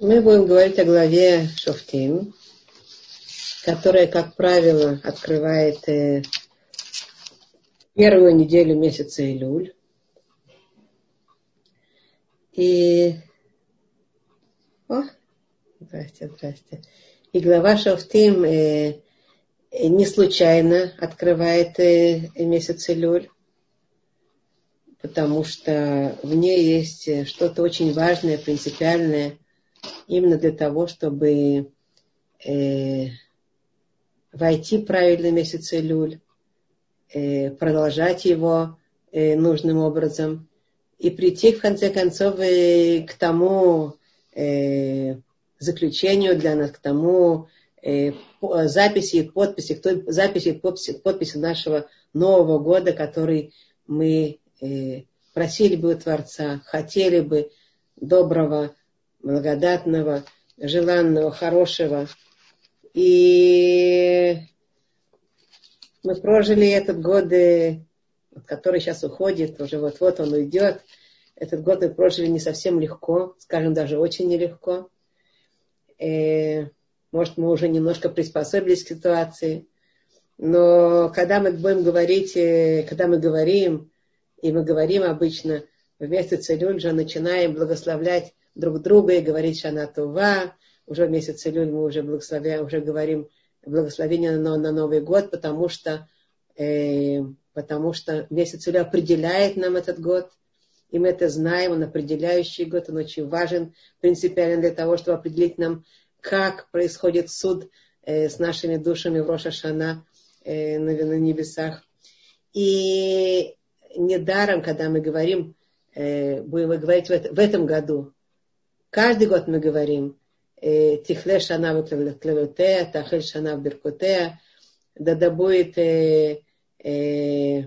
Мы будем говорить о главе Шофтим, которая, как правило, открывает э, первую неделю месяца Илюль. И... О, здрасте, здрасте. И глава Шофтим э, не случайно открывает э, месяц Илюль, потому что в ней есть что-то очень важное, принципиальное – именно для того, чтобы э, войти в правильный месяц Илюль, э, продолжать его э, нужным образом и прийти, в конце концов, э, к тому э, заключению для нас, к тому э, записи и подписи, к той записи и подписи, подписи нашего Нового года, который мы э, просили бы у Творца, хотели бы доброго, благодатного, желанного, хорошего. И мы прожили этот год, э, который сейчас уходит, уже вот-вот он уйдет. Этот год мы прожили не совсем легко, скажем, даже очень нелегко. Э, может, мы уже немножко приспособились к ситуации. Но когда мы будем говорить, э, когда мы говорим, и мы говорим обычно вместо Целюльджа, начинаем благословлять друг друга и говорить Шанатува. Уже месяц Илюль мы уже благословляем, уже говорим благословение на, на Новый год, потому что, э, потому что месяц Илюль определяет нам этот год. И мы это знаем, он определяющий год, он очень важен, принципиально для того, чтобы определить нам, как происходит суд э, с нашими душами в Рошашана э, на, на небесах. И недаром, когда мы говорим, э, будем говорить в, это, в этом году Каждый год мы говорим э, Тихле Шана Клевотея, Тахель Шана Беркотея, да да будет э, э,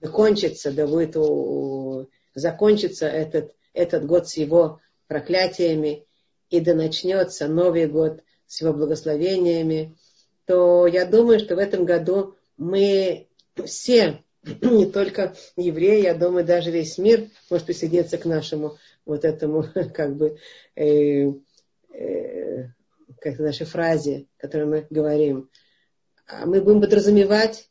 закончится, да будет у, закончится этот, этот год с его проклятиями, и да начнется Новый год с его благословениями, то я думаю, что в этом году мы все, не только евреи, я думаю, даже весь мир может присоединиться к нашему вот этому, как бы, э, э, как нашей фразе, которую мы говорим, а мы будем подразумевать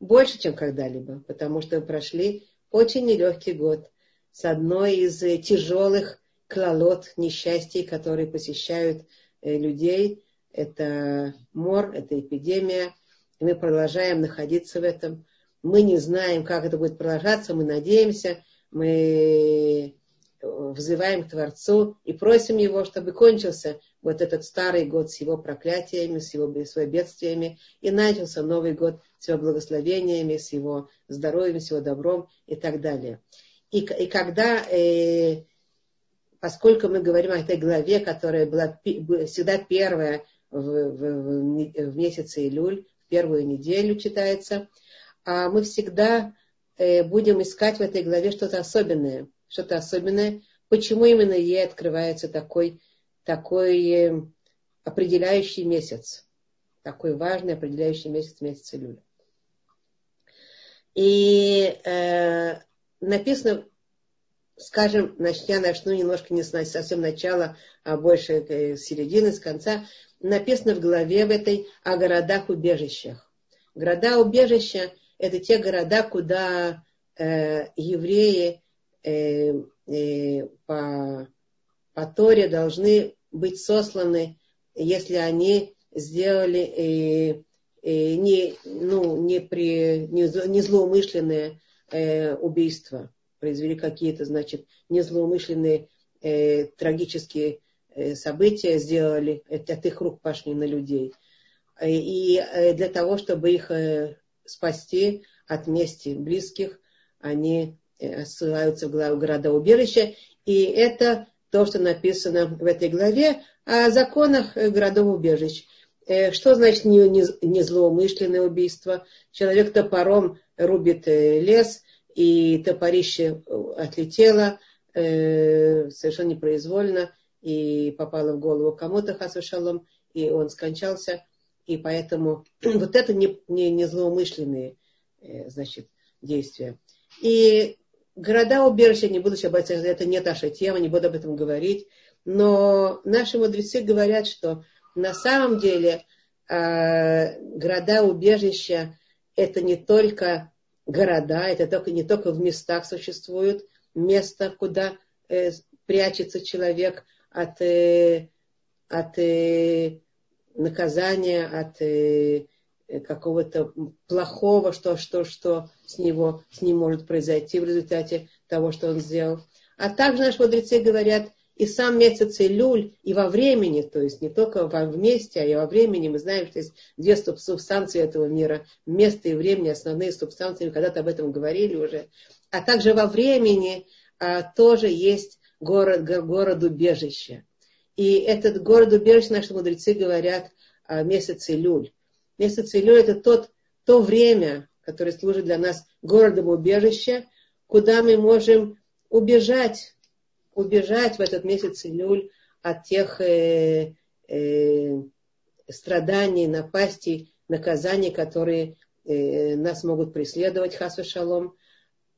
больше, чем когда-либо, потому что прошли очень нелегкий год с одной из тяжелых клалот, несчастий, которые посещают э, людей. Это мор, это эпидемия. И мы продолжаем находиться в этом. Мы не знаем, как это будет продолжаться, мы надеемся, мы взываем к Творцу и просим Его, чтобы кончился вот этот старый год с его проклятиями, с его с бедствиями, и начался Новый год с его благословениями, с его здоровьем, с его добром и так далее. И, и когда, э, поскольку мы говорим о этой главе, которая была всегда первая в, в, в месяце Илюль, в первую неделю читается, а мы всегда э, будем искать в этой главе что-то особенное – что-то особенное. Почему именно ей открывается такой, такой э, определяющий месяц? Такой важный определяющий месяц, месяц Илюля. И э, написано, скажем, я начну немножко не с совсем начала, а больше э, середины, с конца. Написано в главе в этой о городах-убежищах. Города-убежища – это те города, куда э, евреи э, э, по, по Торе должны быть сосланы, если они сделали э, э, не, ну, не, при, не, не злоумышленное э, убийство, произвели какие-то, значит, незлоумышленные э, трагические э, события, сделали, от, от их рук пошли на людей. И э, для того, чтобы их э, спасти от мести близких, они Э, ссылаются в города-убежища, и это то, что написано в этой главе о законах городов-убежищ. Э, что значит не, не, не злоумышленное убийство? Человек топором рубит э, лес, и топорище отлетело э, совершенно непроизвольно и попало в голову кому-то, хасушалом, и он скончался. И поэтому вот это не, не, не злоумышленные э, значит, действия. И города-убежища, не буду сейчас, это не наша тема, не буду об этом говорить, но наши мудрецы говорят, что на самом деле э, города-убежища это не только города, это только, не только в местах существуют, место, куда э, прячется человек от, э, от э, наказания, от э, какого-то плохого, что, что, что с, него, с ним может произойти в результате того, что он сделал. А также наши мудрецы говорят, и сам месяц Илюль, и во времени, то есть не только вместе, а и во времени, мы знаем, что есть две субстанции этого мира, место и время, основные субстанции, мы когда-то об этом говорили уже, а также во времени а, тоже есть город, город убежище. И этот город убежище, наши мудрецы говорят, а, месяц Илюль. Месяц Илюль это тот, то время, которое служит для нас городом убежища, куда мы можем убежать, убежать в этот месяц Илюль от тех э, э, страданий, напастей, наказаний, которые э, нас могут преследовать, хасва шалом.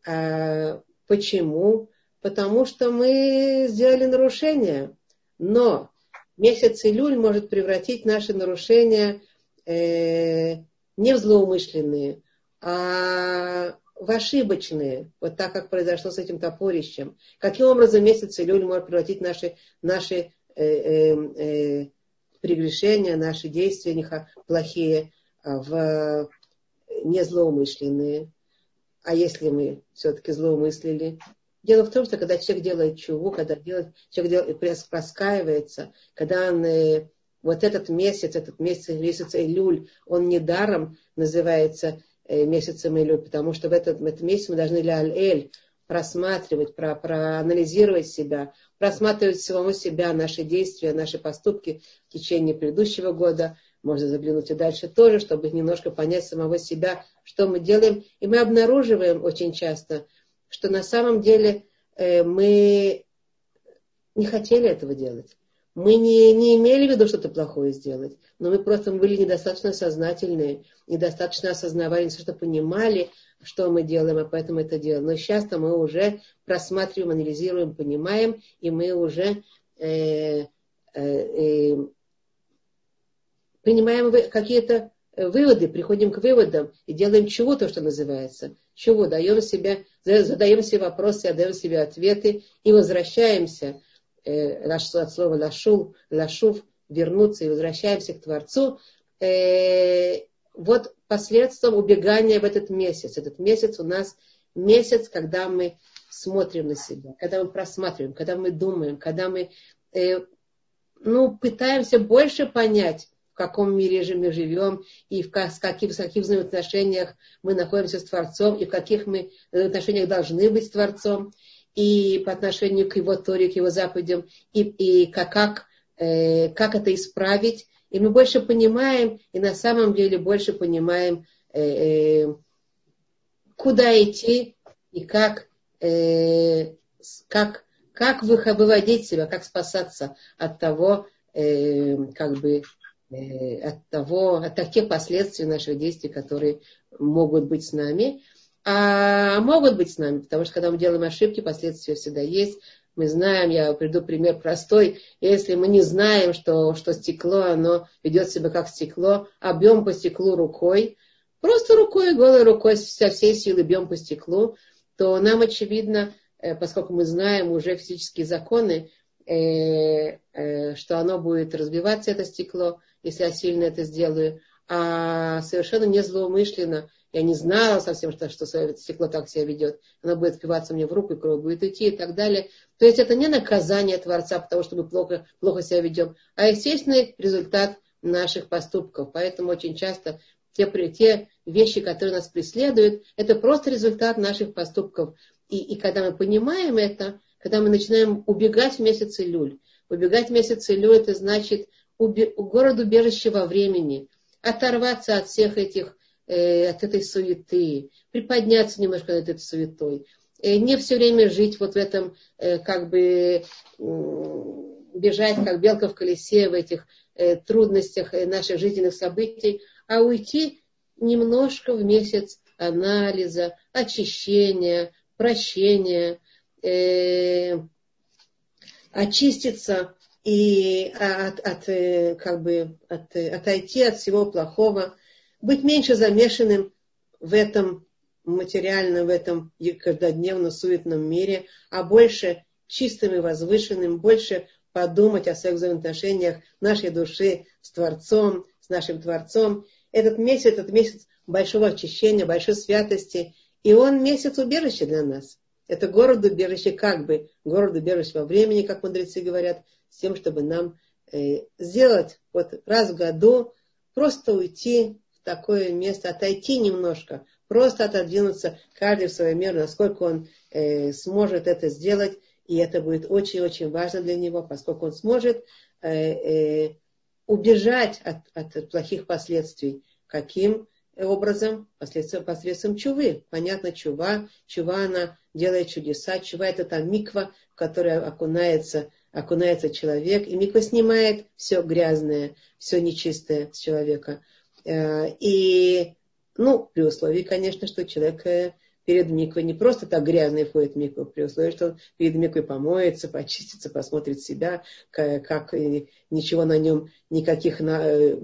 А почему? Потому что мы сделали нарушение. Но месяц Илюль может превратить наши нарушения э, не в злоумышленные, а в ошибочные, вот так, как произошло с этим топорищем. Каким образом месяц Илюль может превратить наши, наши э, э, э, прегрешения, наши действия плохие в незлоумышленные. А если мы все-таки злоумыслили, Дело в том, что когда человек делает чуву, когда делает, человек делает, раскаивается, когда он э, вот этот месяц, этот месяц, месяц Илюль, он недаром называется э, месяцем Илюль, потому что в этот, в этот месяц мы должны для Аль-Эль просматривать, про, проанализировать себя, просматривать самого себя, наши действия, наши поступки в течение предыдущего года. Можно заглянуть и дальше тоже, чтобы немножко понять самого себя, что мы делаем. И мы обнаруживаем очень часто, что на самом деле э, мы не хотели этого делать. Мы не, не имели в виду что-то плохое сделать, но мы просто были недостаточно сознательные, недостаточно осознавали, что понимали, что мы делаем, а поэтому это делаем. Но сейчас-то мы уже просматриваем, анализируем, понимаем, и мы уже э, э, э, принимаем какие-то выводы, приходим к выводам и делаем чего то, что называется. Чего? Даем себе, задаем себе вопросы, отдаем себе ответы и возвращаемся от слова лашул, лашув, вернуться и возвращаемся к Творцу. Э, вот последствием убегания в этот месяц. Этот месяц у нас месяц, когда мы смотрим на себя, когда мы просматриваем, когда мы думаем, когда мы э, ну, пытаемся больше понять, каком мире же мы живем, и в, с каких, в каких взаимоотношениях мы находимся с Творцом, и в каких мы отношениях должны быть с Творцом, и по отношению к его Торе, к его заповедям, и, и как, как, э, как это исправить. И мы больше понимаем, и на самом деле больше понимаем, э, э, куда идти и как, э, как, как выводить себя, как спасаться от того, э, как бы, Э, от того, от таких последствий наших действий, которые могут быть с нами, а могут быть с нами, потому что когда мы делаем ошибки, последствия всегда есть. Мы знаем, я приду пример простой, если мы не знаем, что, что стекло, оно ведет себя как стекло, а бьем по стеклу рукой, просто рукой, голой рукой, со всей силы бьем по стеклу, то нам очевидно, э, поскольку мы знаем уже физические законы, э, что оно будет разбиваться, это стекло, если я сильно это сделаю, а совершенно не злоумышленно. Я не знала совсем, что, что стекло так себя ведет. Оно будет впиваться мне в руку, и кровь будет идти и так далее. То есть это не наказание Творца, потому что мы плохо, плохо себя ведем, а естественный результат наших поступков. Поэтому очень часто те, те вещи, которые нас преследуют, это просто результат наших поступков. И, и когда мы понимаем это, когда мы начинаем убегать в месяц Илюль, убегать в месяц Илюль, это значит город убежище во времени, оторваться от всех этих, э, от этой суеты, приподняться немножко над этой суетой, э, не все время жить вот в этом, э, как бы бежать, как белка в колесе в этих трудностях наших жизненных событий, а уйти немножко в месяц анализа, очищения, прощения, очиститься и от, от, как бы, от, отойти от всего плохого, быть меньше замешанным в этом материальном, в этом каждодневно суетном мире, а больше чистым и возвышенным, больше подумать о своих взаимоотношениях нашей души с Творцом, с нашим Творцом. Этот месяц, этот месяц большого очищения, большой святости, и он месяц убежища для нас. Это город-убежище, как бы город-убежище во времени, как мудрецы говорят, с тем, чтобы нам э, сделать вот раз в году, просто уйти такое место, отойти немножко, просто отодвинуться каждый в свою меру, насколько он э, сможет это сделать, и это будет очень-очень важно для него, поскольку он сможет э, э, убежать от, от плохих последствий. Каким образом? Посредством, посредством чувы. Понятно, чува. Чува, она делает чудеса. Чува это там миква, в которой окунается, окунается человек. И миква снимает все грязное, все нечистое с человека. Э, и, ну, при условии, конечно, что человек э, перед миквой не просто так грязный входит в микву, при условии, что он перед миквой помоется, почистится, посмотрит себя, как, как ничего на нем, никаких на, э,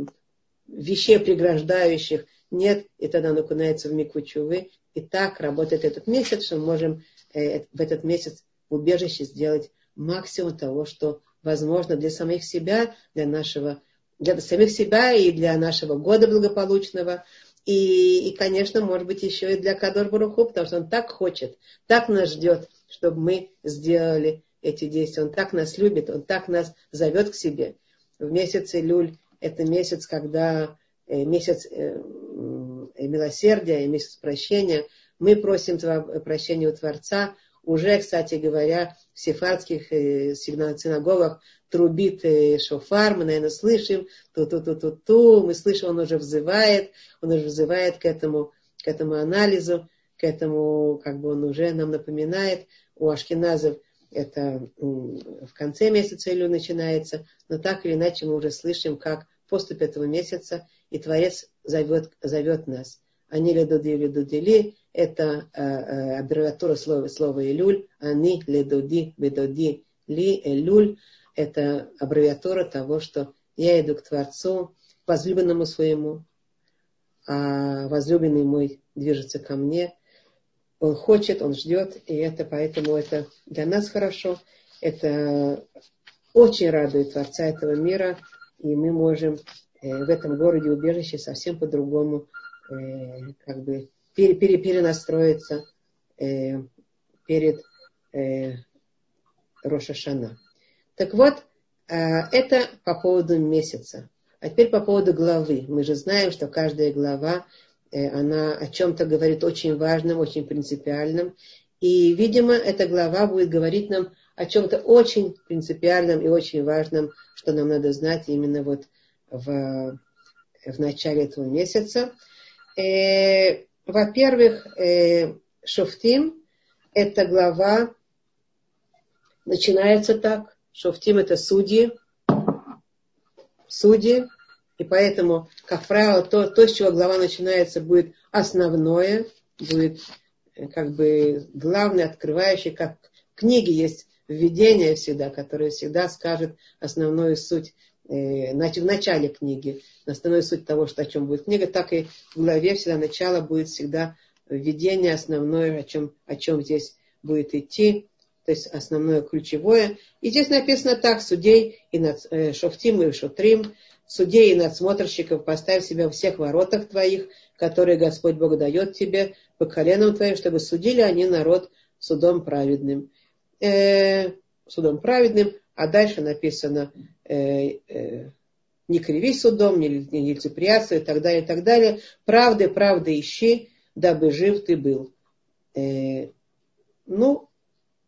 вещей преграждающих нет, и тогда он окунается в микву чувы. И так работает этот месяц, что мы можем в этот месяц в убежище сделать максимум того, что возможно для самих себя, для нашего, для самих себя и для нашего года благополучного. И, и конечно, может быть, еще и для Кадор Баруху, потому что он так хочет, так нас ждет, чтобы мы сделали эти действия. Он так нас любит, он так нас зовет к себе. В месяц Илюль это месяц, когда Э, месяц э, э, милосердия месяц прощения. Мы просим прощения у Творца. Уже, кстати говоря, сефардских синагогах трубит шофар, мы, наверное, слышим, ту-ту-ту-ту-ту, мы слышим, он уже взывает, он уже взывает к этому, к этому анализу, к этому, как бы он уже нам напоминает, у ашкеназов это в конце месяца или начинается, но так или иначе мы уже слышим, как поступь этого месяца, и Творец зовет, зовет нас. Они ледуди ледудили, это э, э, аббревиатура слова, слова Илюль, они ледуди бедуди ли Элюль, это аббревиатура того, что я иду к Творцу, возлюбленному своему, а возлюбленный мой движется ко мне, он хочет, он ждет, и это поэтому это для нас хорошо, это очень радует Творца этого мира, и мы можем э, в этом городе убежище совсем по-другому э, как бы пере, пере, перенастроиться э, перед Рошашана. Так вот, это по поводу месяца. А теперь по поводу главы. Мы же знаем, что каждая глава, она о чем-то говорит очень важном, очень принципиальном. И, видимо, эта глава будет говорить нам о чем-то очень принципиальном и очень важном, что нам надо знать именно вот в, в начале этого месяца. Э, во-первых, э, Шофтим, эта глава начинается так. Шофтим это судьи, судьи, и поэтому, как правило, то, то, с чего глава начинается, будет основное, будет э, как бы главное, открывающее, как в книге есть введение всегда, которое всегда скажет основную суть, в начале книги, основную суть того, что, о чем будет книга, так и в главе всегда начало будет всегда введение основное, о чем, о чем здесь будет идти, то есть основное ключевое. И здесь написано так, судей и над, э, шофтим и шотрим, судей и надсмотрщиков поставь себя в всех воротах твоих, которые Господь Бог дает тебе по коленам твоим, чтобы судили они народ судом праведным э, судом праведным, а дальше написано э, э, не криви судом, не, не лицеприятствуй и так далее, и так далее. Правды, правды ищи, дабы жив ты был. Э, ну,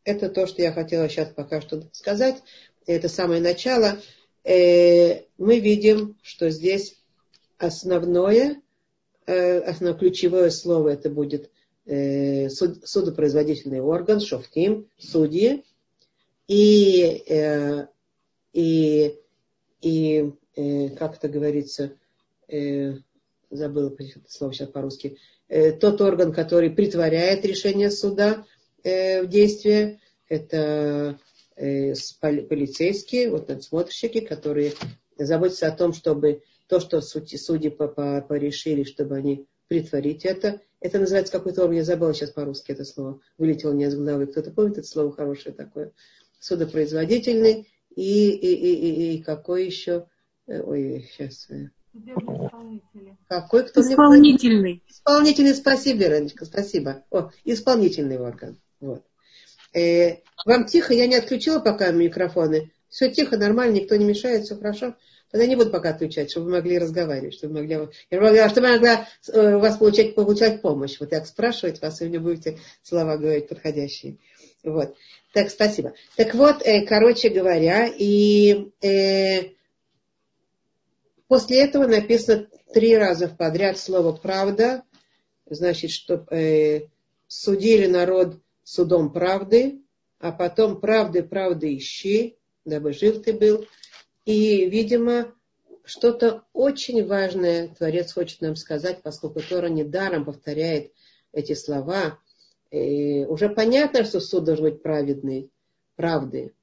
это то, что я хотела сейчас пока что сказать. Это самое начало. Э, мы видим, что здесь основное, э, основное ключевое слово это будет э, суд, судопроизводительный орган, шофтим, судьи, и, э, и, и э, как это говорится, э, забыла слово сейчас по-русски, э, тот орган, который притворяет решение суда, э, в действие. Это э, полицейские, вот надсмотрщики, которые заботятся о том, чтобы то, что судьи, судьи порешили, чтобы они притворить это. Это называется какой-то орган, я забыла сейчас по-русски это слово, вылетело мне из головы. Кто-то помнит это слово хорошее такое? Судопроизводительный и, и, и, и, и какой еще? Э, ой, сейчас. Э. Какой кто Исполнительный. Мне... Исполнительный, спасибо, Вероничка, спасибо. О, исполнительный орган. Вот. Э, вам тихо, я не отключила пока микрофоны. Все тихо, нормально, никто не мешает, все хорошо. Тогда не буду пока отвечать, чтобы вы могли разговаривать, чтобы могли, я могла, чтобы я могла э, у вас получать, получать помощь. Вот так спрашивать вас, и вы мне будете слова говорить подходящие. Вот. Так, спасибо. Так вот, э, короче говоря, и э, после этого написано три раза подряд слово «правда», значит, что э, судили народ судом правды, а потом правды, правды ищи, дабы жив ты был. И, видимо, что-то очень важное Творец хочет нам сказать, поскольку Тора недаром повторяет эти слова. И уже понятно, что суд должен быть праведный, правды.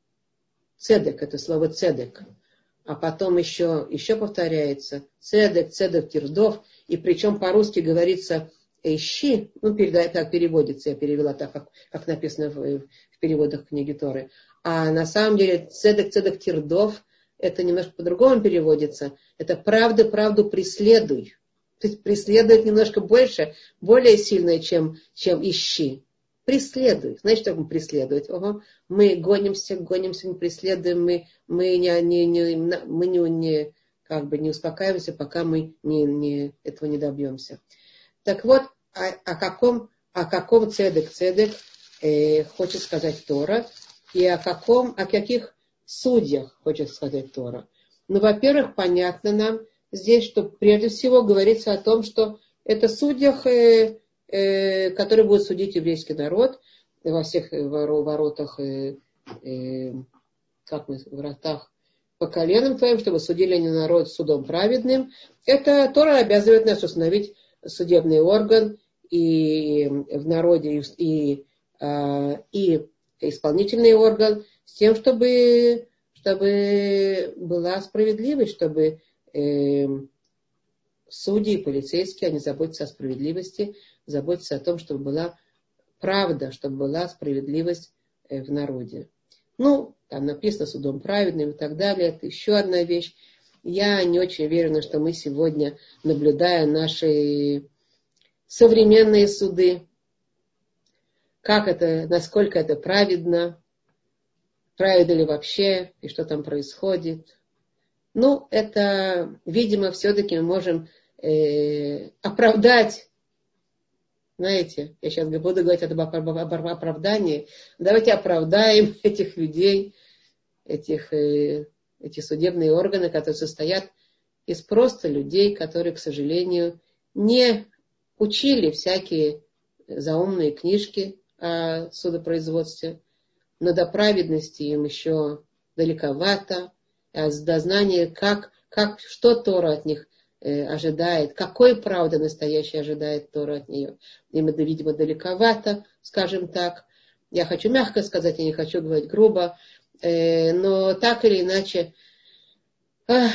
Цедек, это слово цедек. А потом еще, еще повторяется цедек, цедек тирдов. И причем по-русски говорится ищи, ну, передай, так переводится, я перевела так, как, как написано в, в переводах книги Торы. А на самом деле цедек, цедек тирдов – это немножко по-другому переводится. Это правда, правду преследуй. Преследует немножко больше, более сильное, чем, чем ищи. Преследуй. Знаете, что мы преследовать? Ого. Мы гонимся, гонимся, мы преследуем, мы, мы, не, не, не, мы не, не, как бы не успокаиваемся, пока мы не, не, этого не добьемся. Так вот, о, о каком, о каком цедек цедек э, хочет сказать Тора, и о каком, о каких судьях, хочет сказать Тора. Ну, во-первых, понятно нам здесь, что прежде всего говорится о том, что это судьях, э, э, которые будут судить еврейский народ во всех воротах, э, э, как мы, вратах по коленам твоим, чтобы судили они народ судом праведным. Это Тора обязывает нас установить судебный орган и в народе, и, и, и исполнительный орган, с тем, чтобы, чтобы была справедливость, чтобы э, судьи и полицейские, они заботятся о справедливости, заботятся о том, чтобы была правда, чтобы была справедливость э, в народе. Ну, там написано судом праведным и так далее. Это еще одна вещь. Я не очень уверена, что мы сегодня, наблюдая наши современные суды, как это, насколько это праведно, правильно ли вообще, и что там происходит. Ну, это, видимо, все-таки мы можем э, оправдать, знаете, я сейчас буду говорить об оправдании, давайте оправдаем этих людей, этих, э, эти судебные органы, которые состоят из просто людей, которые, к сожалению, не учили всякие заумные книжки о судопроизводстве, но до праведности им еще далековато, а до знания, как, как, что Тора от них э, ожидает, какой правды настоящей ожидает Тора от нее. Им это, видимо, далековато, скажем так. Я хочу мягко сказать, я не хочу говорить грубо, э, но так или иначе э,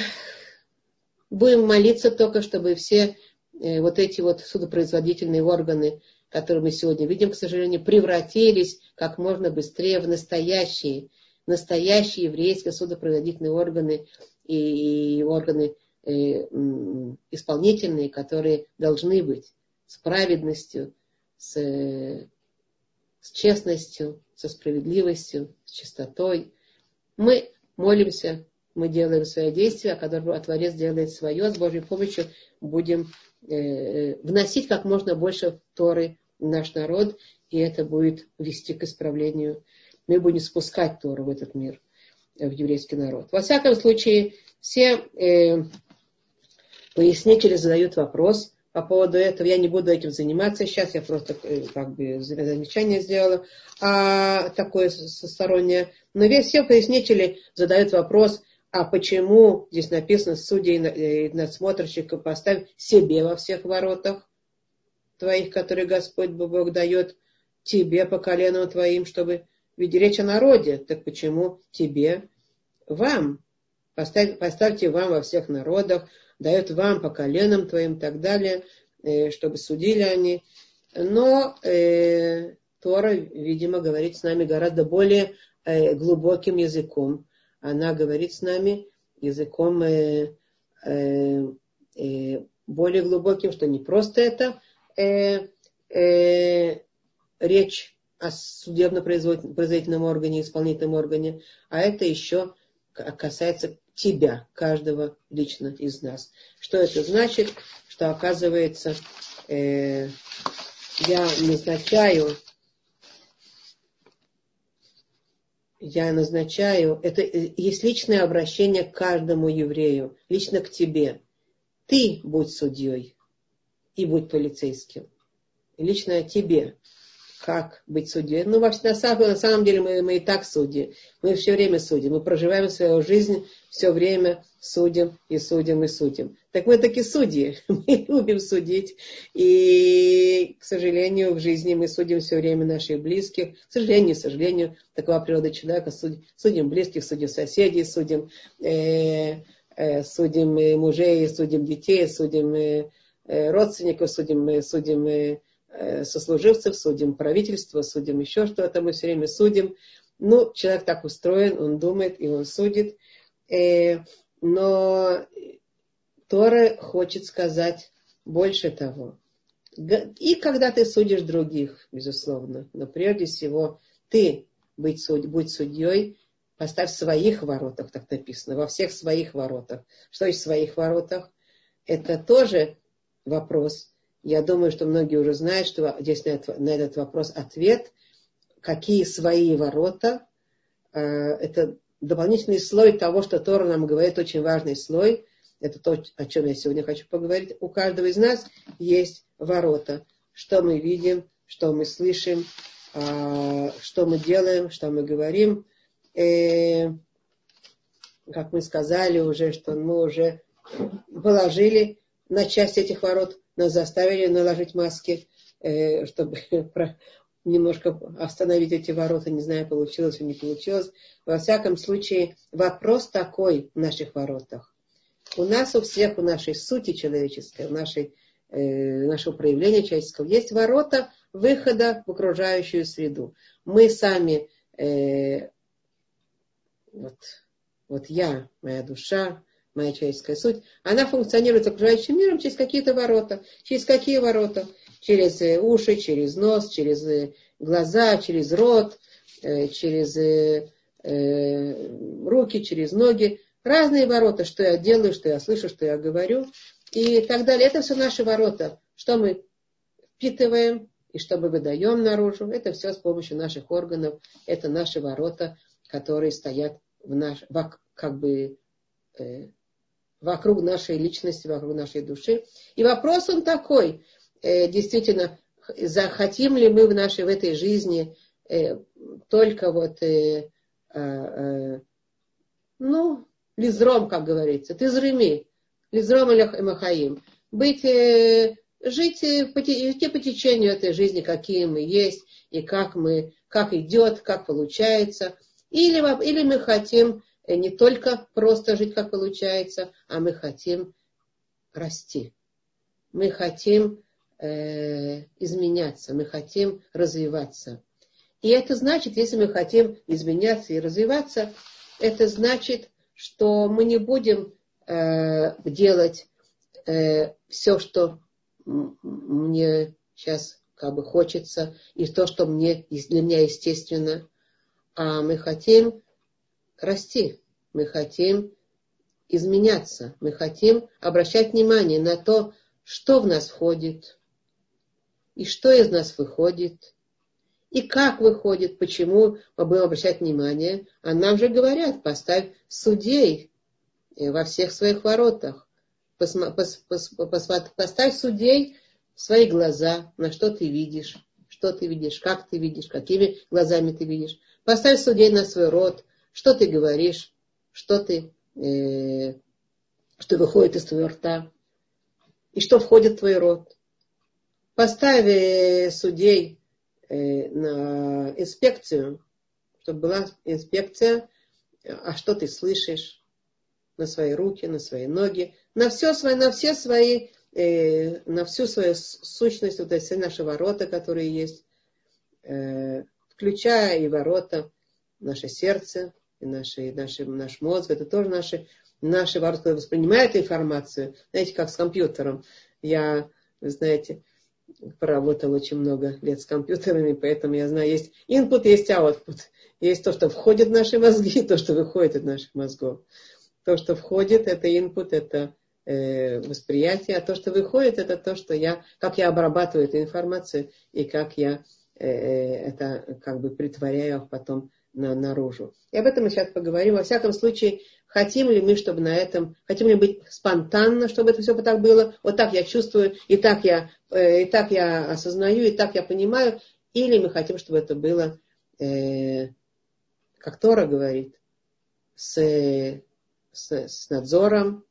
будем молиться только, чтобы все э, вот эти вот судопроизводительные органы которые мы сегодня видим, к сожалению, превратились как можно быстрее в настоящие, настоящие еврейские судопроизводительные органы и органы э, исполнительные, которые должны быть с праведностью, с, с честностью, со справедливостью, с чистотой. Мы молимся, мы делаем свои действия, а когда Творец делает свое, с Божьей помощью будем э, вносить как можно больше Торы наш народ, и это будет вести к исправлению. Мы будем спускать Тору в этот мир, э, в еврейский народ. Во всяком случае, все э, пояснители задают вопрос по поводу этого. Я не буду этим заниматься сейчас, я просто э, как бы замечание сделала, а такое состороннее. Но весь все пояснители задают вопрос, а почему здесь написано судей и надсмотрщиков поставь себе во всех воротах? твоих, которые Господь Бог дает тебе по коленам твоим, чтобы... Ведь речь о народе, так почему тебе? Вам. Поставь, поставьте вам во всех народах, дает вам по коленам твоим и так далее, э, чтобы судили они. Но э, Тора, видимо, говорит с нами гораздо более э, глубоким языком. Она говорит с нами языком э, э, э, более глубоким, что не просто это э, э, речь о судебно-производительном органе, исполнительном органе, а это еще касается тебя, каждого лично из нас. Что это значит? Что оказывается, э, я назначаю, я назначаю, это есть личное обращение к каждому еврею, лично к тебе. Ты будь судьей и будь полицейским. Лично тебе как быть судьей. Ну, вообще, на самом, деле мы, мы и так судьи. Мы все время судим. Мы проживаем свою жизнь все время судим и судим и судим. Так мы таки судьи. Мы любим судить. И, к сожалению, в жизни мы судим все время наших близких. К сожалению, к сожалению, такова природа человека. Судим, судим близких, судим соседей, судим, э, э, судим мужей, судим детей, судим э, родственников, судим, судим э, Э, сослуживцев, судим правительство, судим еще что-то, мы все время судим. Ну, человек так устроен, он думает и он судит. Э, но Тора хочет сказать больше того. И когда ты судишь других, безусловно, но прежде всего ты быть суд, будь судьей, поставь в своих воротах, так написано, во всех своих воротах. Что есть в своих воротах? Это тоже вопрос, я думаю, что многие уже знают, что здесь на этот, на этот вопрос ответ. Какие свои ворота? Э, это дополнительный слой того, что Тора нам говорит, очень важный слой. Это то, о чем я сегодня хочу поговорить. У каждого из нас есть ворота. Что мы видим, что мы слышим, э, что мы делаем, что мы говорим. И, э, как мы сказали уже, что мы уже положили на часть этих ворот нас заставили наложить маски, э, чтобы немножко остановить эти ворота. Не знаю, получилось или не получилось. Во всяком случае, вопрос такой в наших воротах. У нас у всех, у нашей сути человеческой, у нашей, э, нашего проявления человеческого есть ворота выхода в окружающую среду. Мы сами, э, вот, вот я, моя душа, моя человеческая суть, она функционирует с окружающим миром через какие-то ворота. Через какие ворота? Через э, уши, через нос, через э, глаза, через рот, э, через руки, через ноги. Разные ворота, что я делаю, что я слышу, что я говорю и так далее. Это все наши ворота. Что мы впитываем и что мы выдаем наружу. Это все с помощью наших органов. Это наши ворота, которые стоят в наш, как бы вокруг нашей личности, вокруг нашей души. И вопрос он такой, э, действительно, захотим ли мы в нашей, в этой жизни э, только вот, э, ну, лизром, как говорится, ты зрыми, лизром или махаим, быть, жить, идти по течению этой жизни, какие мы есть, и как мы, как идет, как получается, или, или мы хотим не только просто жить, как получается, а мы хотим расти. Мы хотим э, изменяться, мы хотим развиваться. И это значит, если мы хотим изменяться и развиваться, это значит, что мы не будем э, делать э, все, что мне сейчас как бы хочется, и то, что мне, для меня естественно, а мы хотим расти, мы хотим изменяться, мы хотим обращать внимание на то, что в нас входит, и что из нас выходит, и как выходит, почему мы будем обращать внимание. А нам же говорят, поставь судей э, во всех своих воротах. Поставь судей в свои глаза, на что ты видишь, что ты видишь, как ты видишь, какими глазами ты видишь. Поставь судей на свой род, что ты говоришь, что ты, э, что выходит из твоего рта, и что входит в твой рот. Поставь судей э, на инспекцию, чтобы была инспекция, а что ты слышишь на свои руки, на свои ноги, на все свои, на все свои, э, на всю свою сущность, вот эти наши ворота, которые есть, э, включая и ворота, наше сердце, и наши, наши, наш мозг, это тоже наши, наши ворота, которые воспринимают информацию, знаете, как с компьютером. Я, вы знаете, поработал очень много лет с компьютерами, поэтому я знаю, есть input, есть output. Есть то, что входит в наши мозги, и то, что выходит из наших мозгов. То, что входит, это input, это э, восприятие, а то, что выходит, это то, что я, как я обрабатываю эту информацию и как я э, э это как бы притворяю потом на, наружу. И об этом мы сейчас поговорим. Во всяком случае, хотим ли мы, чтобы на этом, хотим ли быть спонтанно, чтобы это все так было, вот так я чувствую, и так я, э, и так я осознаю, и так я понимаю, или мы хотим, чтобы это было, э, как Тора говорит, с, с, с надзором,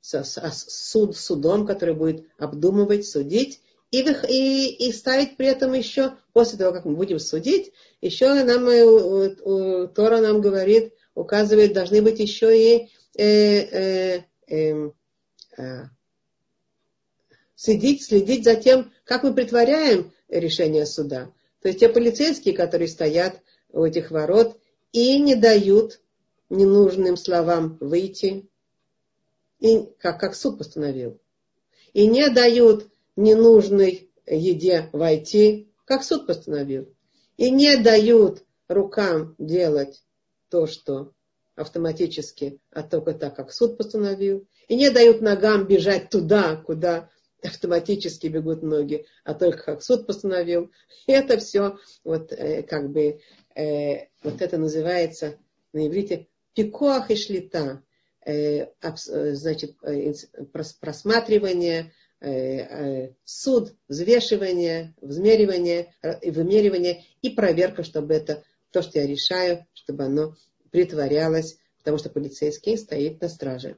с, с, суд, судом, который будет обдумывать, судить, и, и, и ставить при этом еще, после того, как мы будем судить, еще нам, э, Тора нам говорит, указывает, должны быть еще и э, э, э, э, следить, следить за тем, как мы притворяем решение суда. То есть те полицейские, которые стоят у этих ворот и не дают ненужным словам выйти, и, как, как суд постановил, и не дают ненужной еде войти, как суд постановил. И не дают рукам делать то, что автоматически, а только так, как суд постановил. И не дают ногам бежать туда, куда автоматически бегут ноги, а только как суд постановил. И это все, вот э, как бы, э, вот это называется на иврите пикоах и шлита. Э, э значит, э, просматривание, суд, взвешивание, взмеривание, э, вымеривание и проверка, чтобы это то, что я решаю, чтобы оно притворялось, потому что полицейский стоит на страже.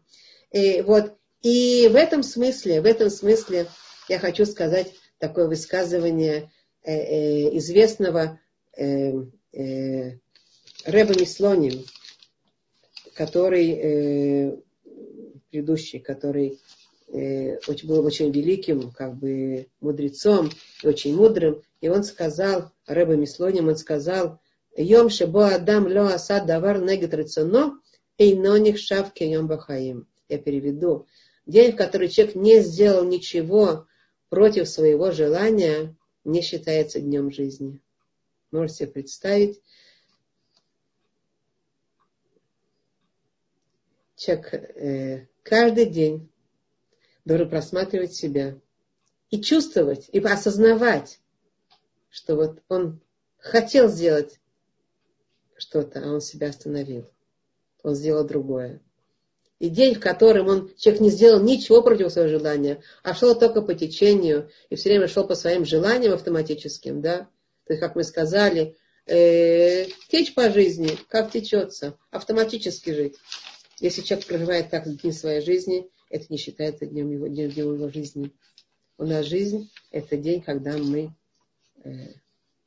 И вот, и в этом смысле, в этом смысле я хочу сказать такое высказывание э, э, известного э, э, Рэба Мислоним, который э, предыдущий, который э, очень, был очень великим как бы мудрецом очень мудрым. И он сказал, Рэба Мислоним, он сказал, Йом шебо адам ло асад давар негет рецоно, эйноних шавки йом бахаим. Я переведу. День, в который человек не сделал ничего против своего желания, не считается днем жизни. Можете себе представить, человек э, каждый день должен просматривать себя и чувствовать, и осознавать, что вот он хотел сделать что-то, а он себя остановил. Он сделал другое. И день, в котором он, человек не сделал ничего против своего желания, а шел только по течению, и все время шел по своим желаниям автоматическим, да, то есть, как мы сказали, э, течь по жизни, как течется, автоматически жить. Если человек проживает так дни своей жизни, это не считается днем его, днем его жизни. У нас жизнь – это день, когда мы э,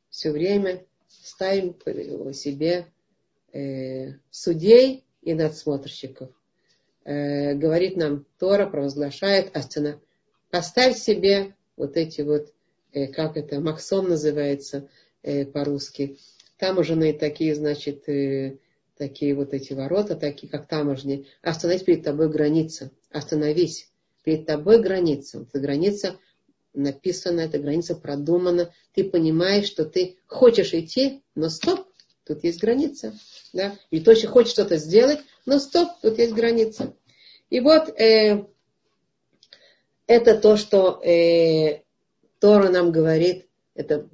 все время ставим себе э, судей и надсмотрщиков. Э, говорит нам Тора, провозглашает Астана. Поставь себе вот эти вот, э, как это, Максон называется э, по-русски. Там уже на такие, значит, э, такие вот эти ворота, такие как таможни, остановись перед тобой граница, остановись, перед тобой граница. Эта граница написана, эта граница продумана, ты понимаешь, что ты хочешь идти, но стоп, тут есть граница. Да? И ты очень хочешь что-то сделать, но стоп, тут есть граница. И вот э, это то, что э, Тора нам говорит, это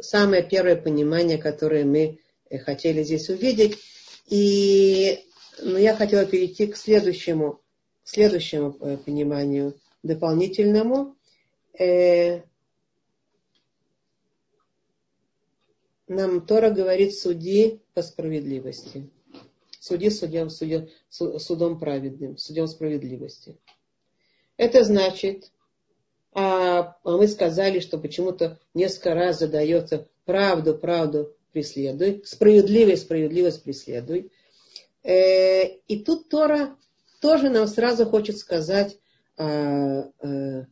самое первое понимание, которое мы э, хотели здесь увидеть. И ну, я хотела перейти к следующему, к следующему э, пониманию дополнительному. Э, нам Тора говорит суди по справедливости. Суди судьям, судья, судом праведным, судом справедливости. Это значит, а, а мы сказали, что почему-то несколько раз задается правду, правду преследуй, справедливость, справедливость преследуй. Э, и тут Тора тоже нам сразу хочет сказать а, а,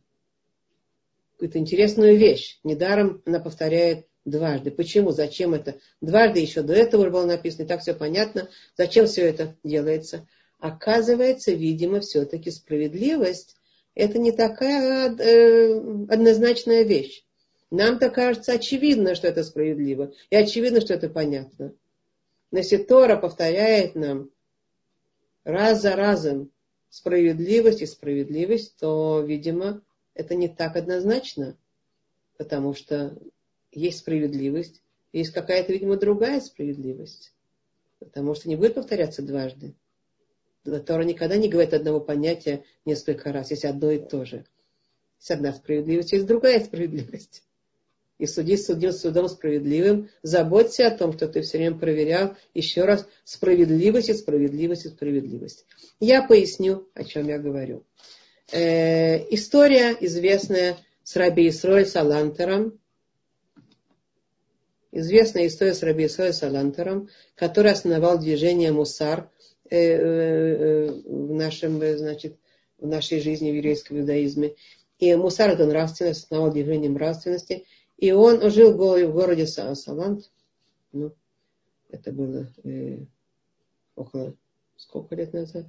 какую-то интересную вещь. Недаром она повторяет дважды. Почему? Зачем это? Дважды еще до этого было написано, и так все понятно. Зачем все это делается? Оказывается, видимо, все-таки справедливость это не такая э, однозначная вещь. Нам-то кажется очевидно, что это справедливо, и очевидно, что это понятно. Но если Тора повторяет нам раз за разом справедливость и справедливость, то, видимо, это не так однозначно, потому что есть справедливость, есть какая-то, видимо, другая справедливость, потому что не будет повторяться дважды. Тора никогда не говорит одного понятия несколько раз, есть одно и то же. Есть одна справедливость, есть другая справедливость. И суди судил судом справедливым, заботься о том, что ты все время проверял еще раз справедливость и справедливость и справедливость. Я поясню, о чем я говорю. Э, история известная с Раби Исрой Салантером. Известная история с Раби Исрой Салантером, который основал движение Мусар Э, э, в, нашем, э, значит, в нашей жизни в еврейском иудаизме. И Мусар это нравственность, основал движение нравственности. И он жил в городе Салант. Ну, это было э, около сколько лет назад?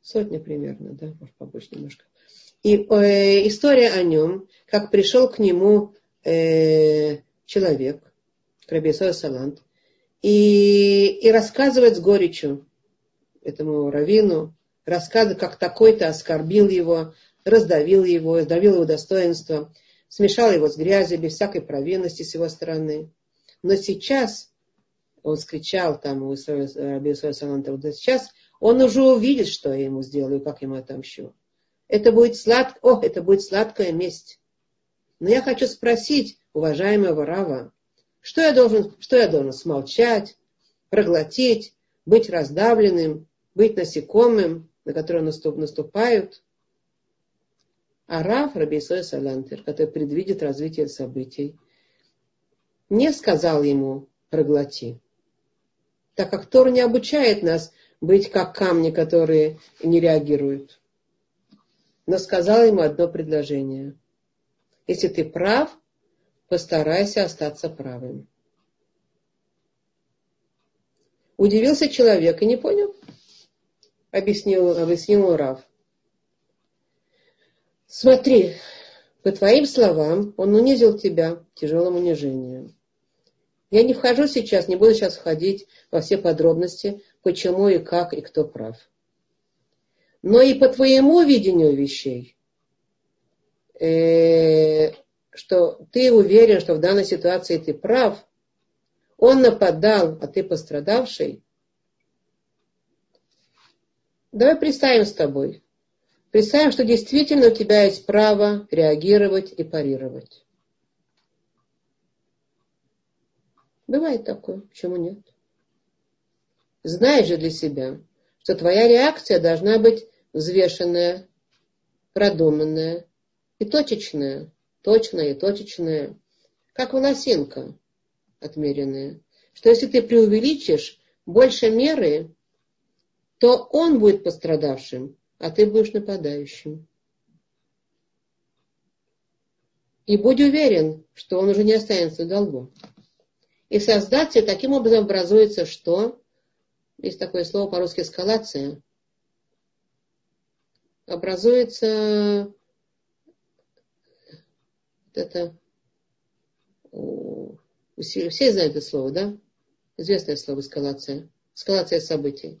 Сотня примерно, да, может побольше немножко. И э, история о нем, как пришел к нему э, человек, Рабисой Салант, и, и рассказывает с горечью, этому равину, рассказывает, как такой-то оскорбил его, раздавил его, раздавил его достоинство, смешал его с грязью без всякой провинности с его стороны. Но сейчас, он скричал там у Раби Саланта, вот сейчас он уже увидит, что я ему сделаю, как ему отомщу. Это будет, слад... О, это будет сладкая месть. Но я хочу спросить, уважаемого Рава, что я должен, что я должен смолчать, проглотить, быть раздавленным, быть насекомым, на которое наступают. А Раф, Рабисой Салантер, который предвидит развитие событий, не сказал ему проглоти. Так как Тор не обучает нас быть как камни, которые не реагируют. Но сказал ему одно предложение. Если ты прав, постарайся остаться правым. Удивился человек и не понял объяснил, объяснил Рав. Смотри, по твоим словам, он унизил тебя тяжелым унижением. Я не вхожу сейчас, не буду сейчас входить во все подробности, почему и как и кто прав. Но и по твоему видению вещей, э, что ты уверен, что в данной ситуации ты прав, он нападал, а ты пострадавший, Давай представим с тобой. Представим, что действительно у тебя есть право реагировать и парировать. Бывает такое, почему нет? Знаешь же для себя, что твоя реакция должна быть взвешенная, продуманная и точечная. Точная и точечная. Как волосинка отмеренная. Что если ты преувеличишь больше меры, то он будет пострадавшим, а ты будешь нападающим. И будь уверен, что он уже не останется в долгу. И в таким образом образуется что? Есть такое слово по-русски эскалация. Образуется это все знают это слово, да? Известное слово эскалация. Эскалация событий.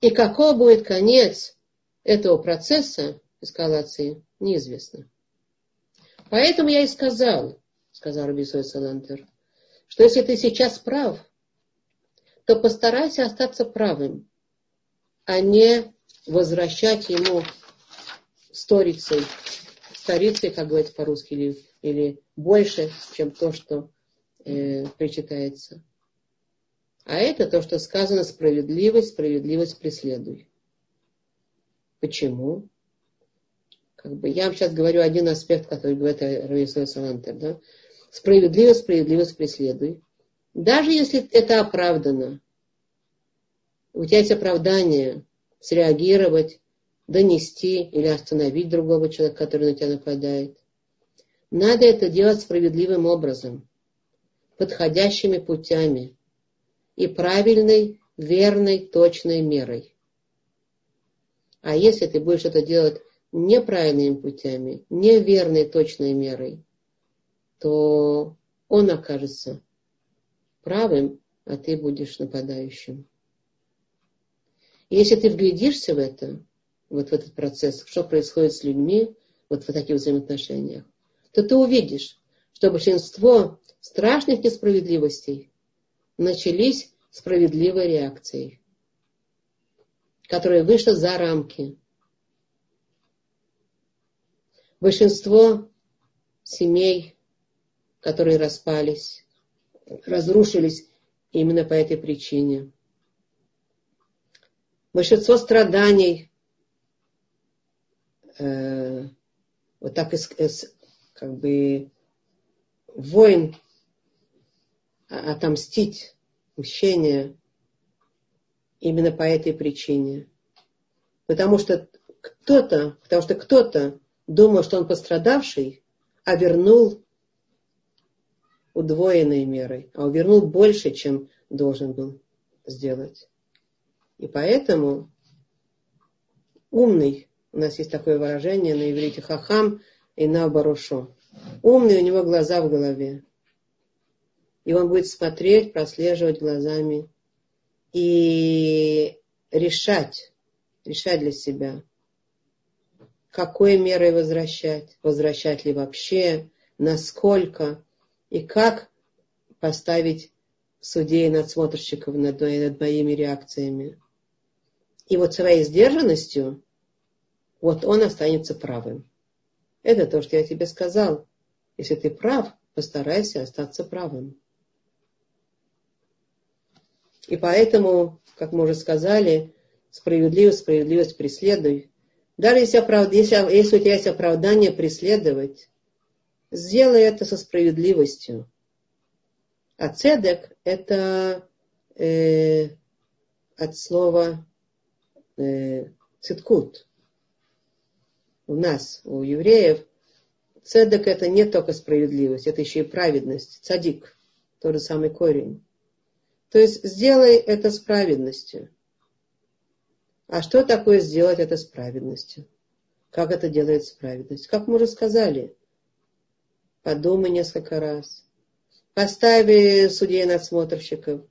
И какой будет конец этого процесса эскалации, неизвестно. Поэтому я и сказал, сказал Рабисой Салантер, что если ты сейчас прав, то постарайся остаться правым, а не возвращать ему сторицей, сторицей, как говорится по-русски, или, или больше, чем то, что э, причитается. А это то, что сказано справедливость, справедливость преследуй. Почему? как бы, я вам сейчас говорю один аспект, который говорит Рависой Салантер, да? Справедливо, справедливость преследуй. Даже если это оправдано, у тебя есть оправдание среагировать, донести или остановить другого человека, который на тебя нападает. Надо это делать справедливым образом, подходящими путями и правильной, верной, точной мерой. А если ты будешь это делать неправильными путями, неверной, точной мерой, то он окажется правым, а ты будешь нападающим. И если ты вглядишься в это, вот в этот процесс, что происходит с людьми, вот в таких взаимоотношениях, то ты увидишь, что большинство страшных несправедливостей начались справедливой реакцией, которая вышла за рамки. Большинство семей, которые распались, разрушились именно по этой причине. Большинство страданий э, вот так из, из, как бы воин отомстить, мщение именно по этой причине. Потому что кто-то, потому что кто-то думал, что он пострадавший, а вернул удвоенной мерой, а вернул больше, чем должен был сделать. И поэтому умный, у нас есть такое выражение на иврите хахам и на барушо. Умный у него глаза в голове. И он будет смотреть, прослеживать глазами и решать, решать для себя, какой мерой возвращать, возвращать ли вообще, насколько и как поставить судей надсмотрщиков над, над моими реакциями. И вот своей сдержанностью, вот он останется правым. Это то, что я тебе сказал. Если ты прав, постарайся остаться правым. И поэтому, как мы уже сказали, справедливость, справедливость преследуй. Даже если, оправд... если, если у тебя есть оправдание преследовать, сделай это со справедливостью. А цедек – это э, от слова э, циткут. У нас, у евреев, цедек – это не только справедливость, это еще и праведность. Цадик – тот же самый корень. То есть сделай это с праведностью. А что такое сделать это с праведностью? Как это делается с праведностью? Как мы уже сказали, подумай несколько раз. Поставь судей надсмотрщиков.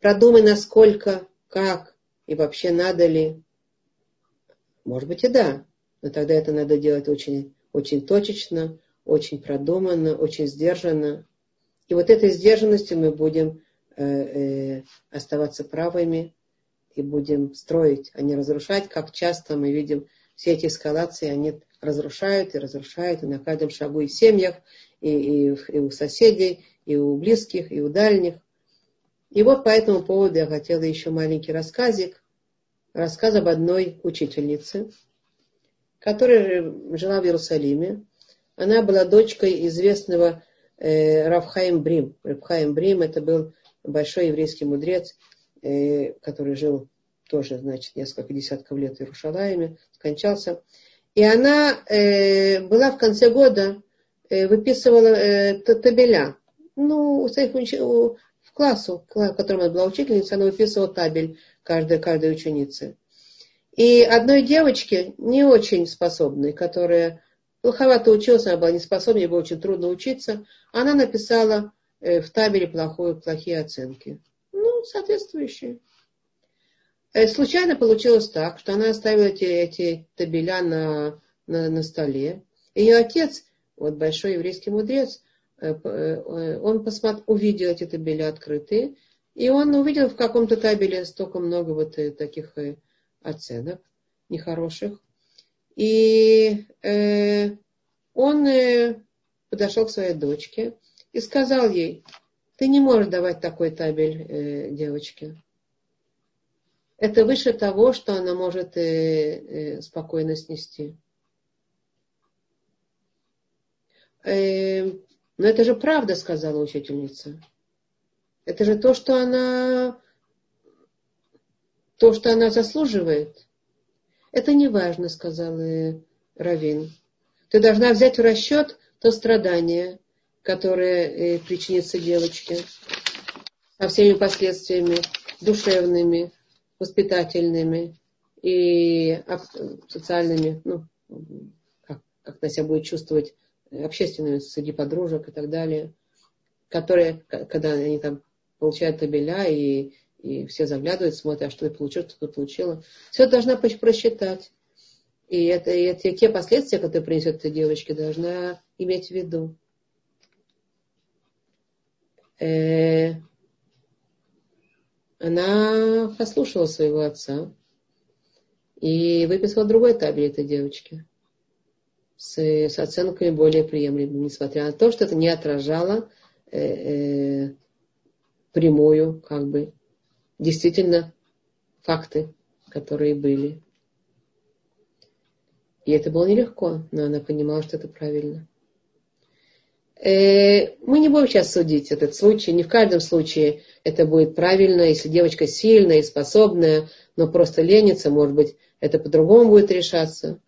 Продумай, насколько, как и вообще надо ли. Может быть и да, но тогда это надо делать очень, очень точечно, очень продуманно, очень сдержанно. И вот этой сдержанностью мы будем оставаться правыми и будем строить, а не разрушать, как часто мы видим все эти эскалации, они разрушают и разрушают и на каждом шагу и в семьях, и, и, и у соседей, и у близких, и у дальних. И вот по этому поводу я хотела еще маленький рассказик, рассказ об одной учительнице, которая жила в Иерусалиме. Она была дочкой известного э, Равхаим Брим. Равхаим Брим это был большой еврейский мудрец, э, который жил тоже, значит, несколько десятков лет в Иерушалайме, скончался. И она э, была в конце года, э, выписывала табеля. Ну, у своих уч... в классу, в котором она была учительницей, она выписывала табель каждой, каждой ученицы. И одной девочке, не очень способной, которая плоховато училась, она была не способна, ей было очень трудно учиться, она написала в табеле плохое, плохие оценки. Ну, соответствующие. Э, случайно получилось так, что она оставила эти, эти табеля на, на, на столе. Ее отец, вот большой еврейский мудрец, э, он посмотр, увидел эти табеля открытые, и он увидел в каком-то табеле столько много вот таких оценок нехороших. И э, он э, подошел к своей дочке и сказал ей, ты не можешь давать такой табель э, девочке. Это выше того, что она может э, э, спокойно снести. э, но это же правда, сказала учительница. Это же то, что она, то, что она заслуживает. Это не важно, сказал Равин. Ты должна взять в расчет то страдание, которое э, причинится девочке, со всеми последствиями душевными, воспитательными и социальными, ну, как, как она себя будет чувствовать общественными среди подружек и так далее, которые, когда они там получают табеля и, и все заглядывают, смотрят, а что ты получил, что ты получила. Все должна просчитать. И это, и это те последствия, которые принесет этой девочке, должна иметь в виду. Э, она послушала своего отца и выписала другой табель этой девочки с, с оценками более приемлемыми, несмотря на то, что это не отражало э, э, прямую, как бы, действительно факты, которые были. И это было нелегко, но она понимала, что это правильно. Э, мы не будем сейчас судить этот случай. Не в каждом случае это будет правильно. Если девочка сильная и способная, но просто ленится, может быть, это по-другому будет решаться.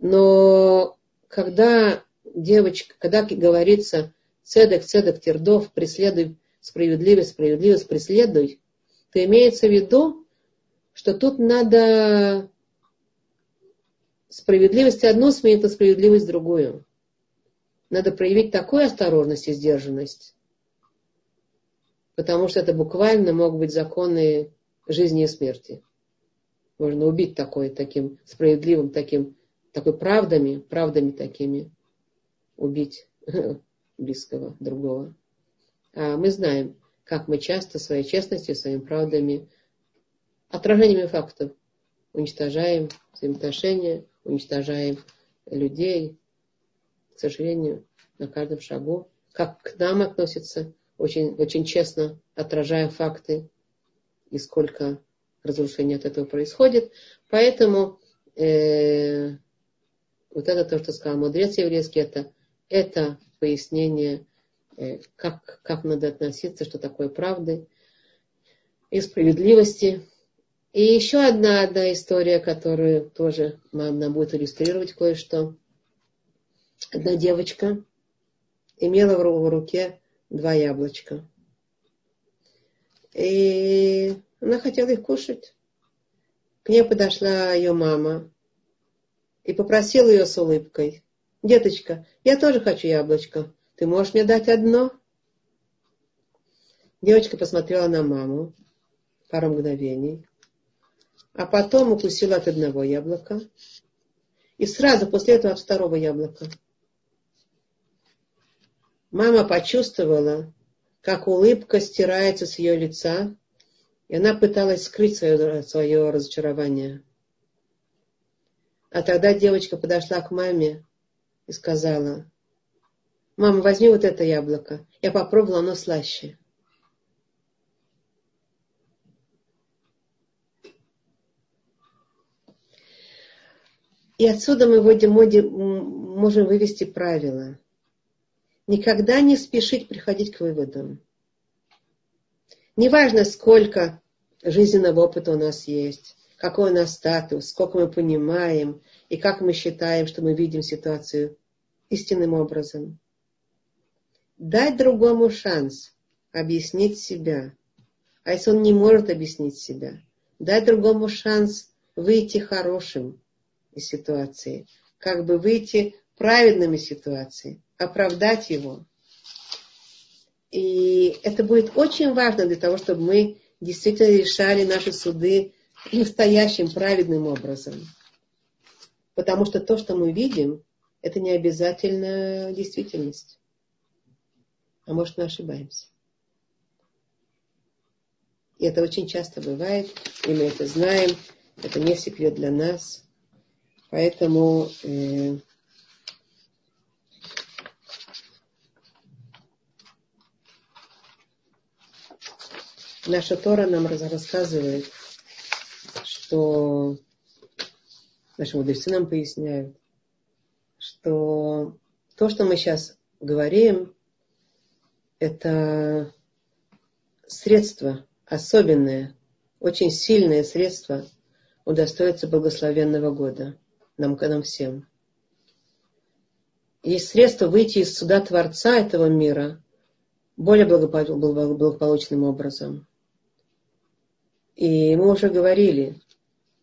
Но когда девочка, когда говорится цедек, цедек, тердов, преследуй справедливость, справедливость, преследуй, то имеется в виду, что тут надо справедливость одну сменить на справедливость другую. Надо проявить такую осторожность и сдержанность, потому что это буквально могут быть законы жизни и смерти. Можно убить такой, таким справедливым, таким, такой правдами, правдами такими, убить близкого другого. А мы знаем, как мы часто своей честностью, своими правдами, отражениями фактов уничтожаем взаимоотношения, уничтожаем людей, к сожалению, на каждом шагу. Как к нам относятся, очень, очень честно отражая факты и сколько разрушений от этого происходит. Поэтому э, вот это то, что сказал мудрец еврейский, это, это пояснение, э, как, как надо относиться, что такое правды и справедливости и еще одна, одна история, которую тоже нам будет иллюстрировать кое-что. Одна девочка имела в руке два яблочка. И она хотела их кушать. К ней подошла ее мама и попросила ее с улыбкой. Деточка, я тоже хочу яблочко. Ты можешь мне дать одно? Девочка посмотрела на маму пару мгновений а потом укусила от одного яблока, и сразу после этого от второго яблока. Мама почувствовала, как улыбка стирается с ее лица, и она пыталась скрыть свое, свое разочарование. А тогда девочка подошла к маме и сказала, мама, возьми вот это яблоко. Я попробовала, оно слаще. И отсюда мы можем вывести правило. Никогда не спешить приходить к выводам. Неважно, сколько жизненного опыта у нас есть, какой у нас статус, сколько мы понимаем и как мы считаем, что мы видим ситуацию истинным образом. Дать другому шанс объяснить себя. А если он не может объяснить себя, дать другому шанс выйти хорошим, из ситуации, как бы выйти праведным из ситуации, оправдать его. И это будет очень важно для того, чтобы мы действительно решали наши суды настоящим праведным образом. Потому что то, что мы видим, это не обязательно действительность. А может, мы ошибаемся. И это очень часто бывает, и мы это знаем. Это не секрет для нас. Поэтому э, наша Тора нам рассказывает, что наши мудрецы нам поясняют, что то, что мы сейчас говорим, это средство особенное, очень сильное средство удостоиться благословенного года нам, нам всем. Есть средство выйти из суда Творца этого мира более благополучным образом. И мы уже говорили,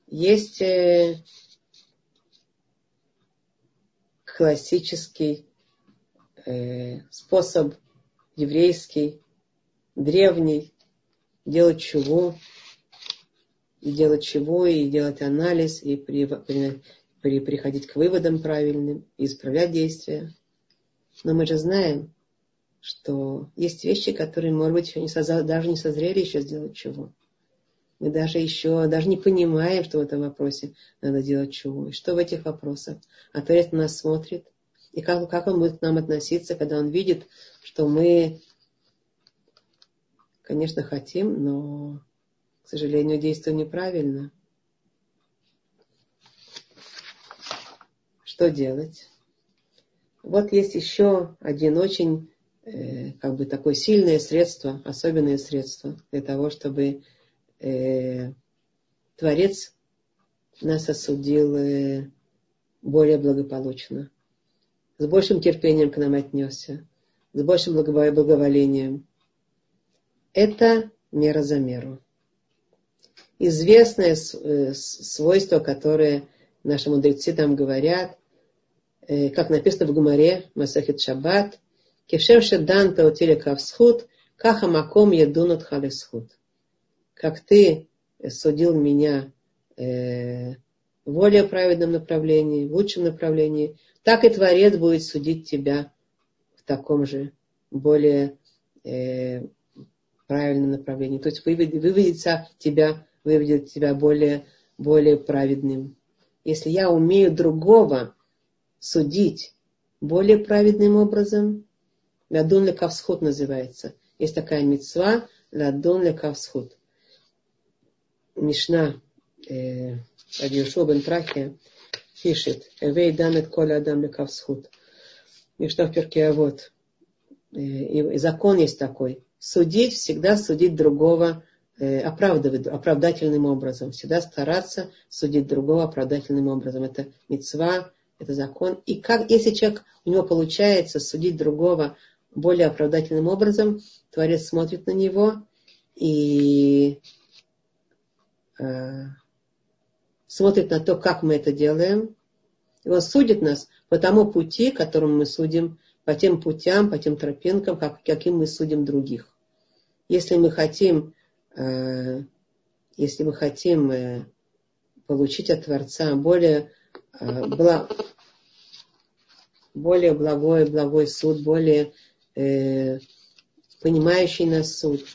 есть э, классический э, способ еврейский, древний, делать чего, и делать чего, и делать анализ, и при, при, при, приходить к выводам правильным, и исправлять действия. Но мы же знаем, что есть вещи, которые, может быть, не соза, даже не созрели еще сделать чего. Мы даже еще, даже не понимаем, что в этом вопросе надо делать чего. И что в этих вопросах. А Творец на нас смотрит. И как, как он будет к нам относиться, когда он видит, что мы, конечно, хотим, но, к сожалению, действуем неправильно. Что делать? Вот есть еще один очень Э, как бы такое сильное средство, особенное средство для того, чтобы э, Творец нас осудил э, более благополучно, с большим терпением к нам отнесся, с большим благоволением. Это мера за меру. Известное э, свойство, которое наши мудрецы там говорят, как написано в Гумаре, Масахит Шаббат – Кешем шеданта утилика всхуд, каха маком едунут халисхуд. Как ты судил меня э, в более праведном направлении, в лучшем направлении, так и Творец будет судить тебя в таком же, более э, правильном направлении. То есть выведет, выведет тебя, выведет тебя более, более праведным. Если я умею другого судить более праведным образом, Ладон лекавсхот называется. Есть такая мецва Ладон лекавсхот. Мишна э, Адьюшо бен Трахия пишет Эвей дамет коля адам лекавсхот. Мишна в перке а вот. Э, и закон есть такой. Судить, всегда судить другого э, оправдывать, оправдательным образом. Всегда стараться судить другого оправдательным образом. Это мецва, это закон. И как, если человек, у него получается судить другого более оправдательным образом. Творец смотрит на него и смотрит на то, как мы это делаем. И он судит нас по тому пути, которым мы судим, по тем путям, по тем тропинкам, как, каким мы судим других. Если мы хотим, э, если мы хотим э, получить от Творца более, э, бла, более благой, благой суд, более э, понимающий нас суд,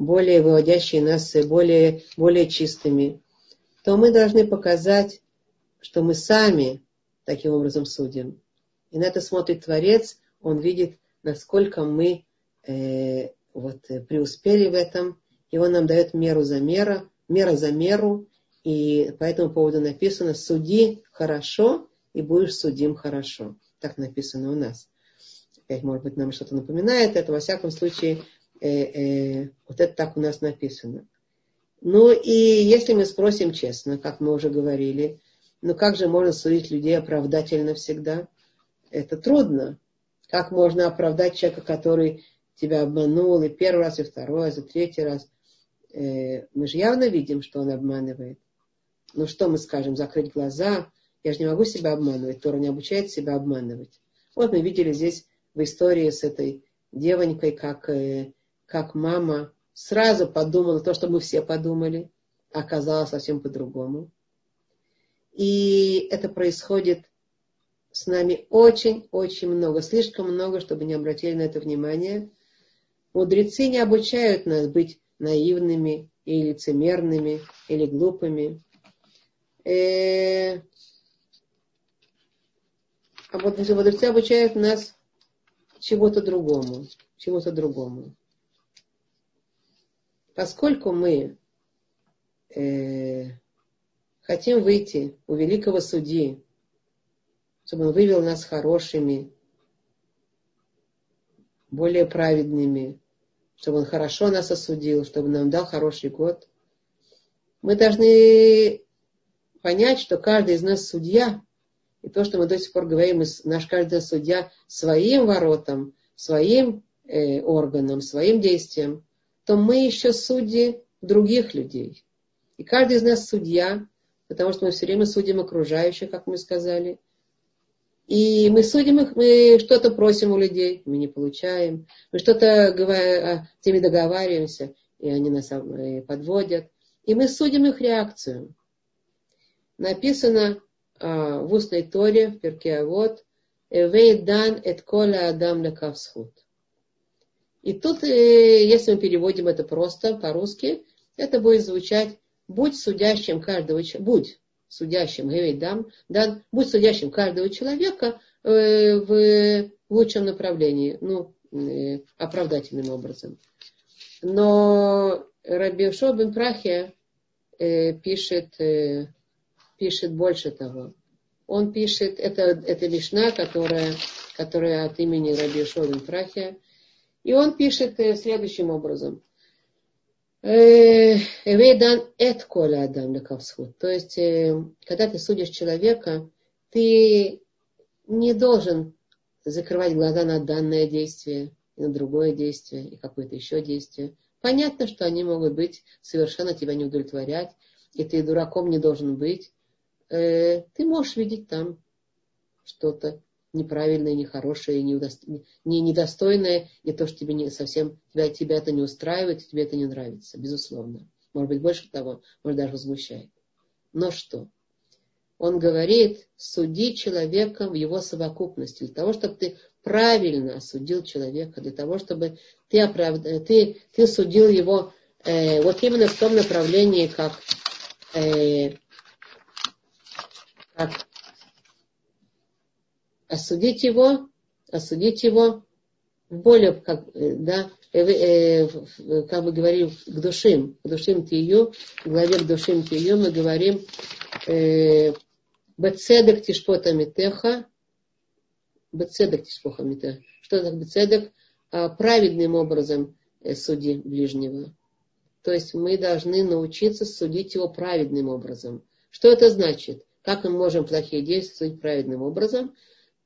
более выводящий нас более, более чистыми, то мы должны показать, что мы сами таким образом судим. И на это смотрит Творец, он видит, насколько мы э, вот, преуспели в этом, и он нам дает меру за меру, мера за меру, и по этому поводу написано «суди хорошо, и будешь судим хорошо». Так написано у нас опять, может быть, нам что-то напоминает это, во всяком случае, э, э, вот это так у нас написано. Ну и если мы спросим честно, как мы уже говорили, ну как же можно судить людей оправдательно всегда? Это трудно. Как можно оправдать человека, который тебя обманул и первый раз, и второй раз, и третий раз? Э, мы же явно видим, что он обманывает. Ну что мы скажем, закрыть глаза? Я же не могу себя обманывать. Тора не обучает себя обманывать. Вот мы видели здесь в истории с этой девонькой, как, э, как мама сразу подумала то, что мы все подумали, а оказалось совсем по-другому. И это происходит с нами очень-очень много, слишком много, чтобы не обратили на это внимание. Мудрецы не обучают нас быть наивными или лицемерными, или глупыми. Э, а вот мудрецы обучают нас чего-то другому, чего-то другому. Поскольку мы э, хотим выйти у великого судьи, чтобы он вывел нас хорошими, более праведными, чтобы Он хорошо нас осудил, чтобы нам дал хороший год. Мы должны понять, что каждый из нас судья, и то, что мы до сих пор говорим, наш каждый судья своим воротам, своим э, органам, своим действиям, то мы еще судьи других людей. И каждый из нас судья, потому что мы все время судим окружающих, как мы сказали. И мы судим их, мы что-то просим у людей, мы не получаем. Мы что-то а, с ними договариваемся, и они нас э, подводят. И мы судим их реакцию. Написано а, в устной торе, в перке вот, «Эвейдан эт коля адам лекавсхут». И тут, э, если мы переводим это просто по-русски, это будет звучать «будь судящим каждого человека», «будь судящим, дам, дан, будь судящим каждого человека э, в лучшем направлении, ну, э, оправдательным образом». Но Раби Шобин Прахия пишет пишет больше того. Он пишет, это, это Мишна, которая, которая от имени Раби Шолин Прахия. И он пишет э, следующим образом. Эвейдан эт коля адам. То есть, э, когда ты судишь человека, ты не должен закрывать глаза на данное действие, на другое действие, и какое-то еще действие. Понятно, что они могут быть совершенно тебя не удовлетворять, и ты дураком не должен быть э, ты можешь видеть там что-то неправильное, нехорошее, не недостойное, и то, что тебе не совсем, тебя, тебя это не устраивает, тебе это не нравится, безусловно. Может быть, больше того, может, даже возмущает. Но что? Он говорит, суди человека в его совокупности, для того, чтобы ты правильно осудил человека, для того, чтобы ты, оправд... ты, ты судил его э, вот именно в том направлении, как э, как осудить его, осудить его в более, как, э, да, э, э, как бы говорим, к душим, к душим тию, в главе к душим тию мы говорим бецедек тишпота митеха, бецедек тишпоха митеха. Что такое бецедек? Праведным образом суди ближнего. То есть мы должны научиться судить его праведным образом. Что это значит? Как мы можем плохие действовать праведным образом?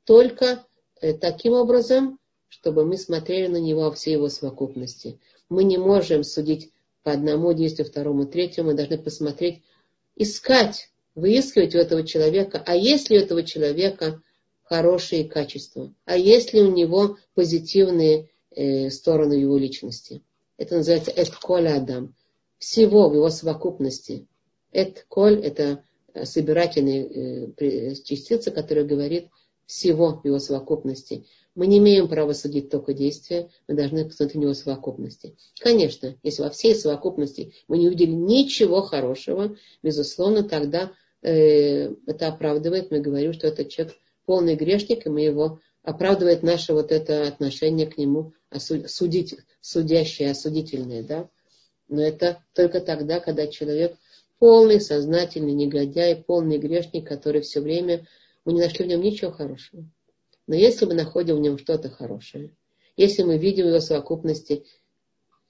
Только э, таким образом, чтобы мы смотрели на него во всей его совокупности. Мы не можем судить по одному действию, второму, третьему. Мы должны посмотреть, искать, выискивать у этого человека, а есть ли у этого человека хорошие качества, а есть ли у него позитивные э, стороны его личности. Это называется этколя адам. Всего в его совокупности. Этколь – это собирательной э, частицы, которая говорит всего его совокупности. Мы не имеем права судить только действия, мы должны посмотреть на него совокупности. Конечно, если во всей совокупности мы не увидели ничего хорошего, безусловно, тогда э, это оправдывает, мы говорим, что этот человек полный грешник, и мы его оправдывает наше вот это отношение к нему судить, судящее, осудительное, да. Но это только тогда, когда человек полный сознательный негодяй, полный грешник, который все время, мы не нашли в нем ничего хорошего. Но если мы находим в нем что-то хорошее, если мы видим в его совокупности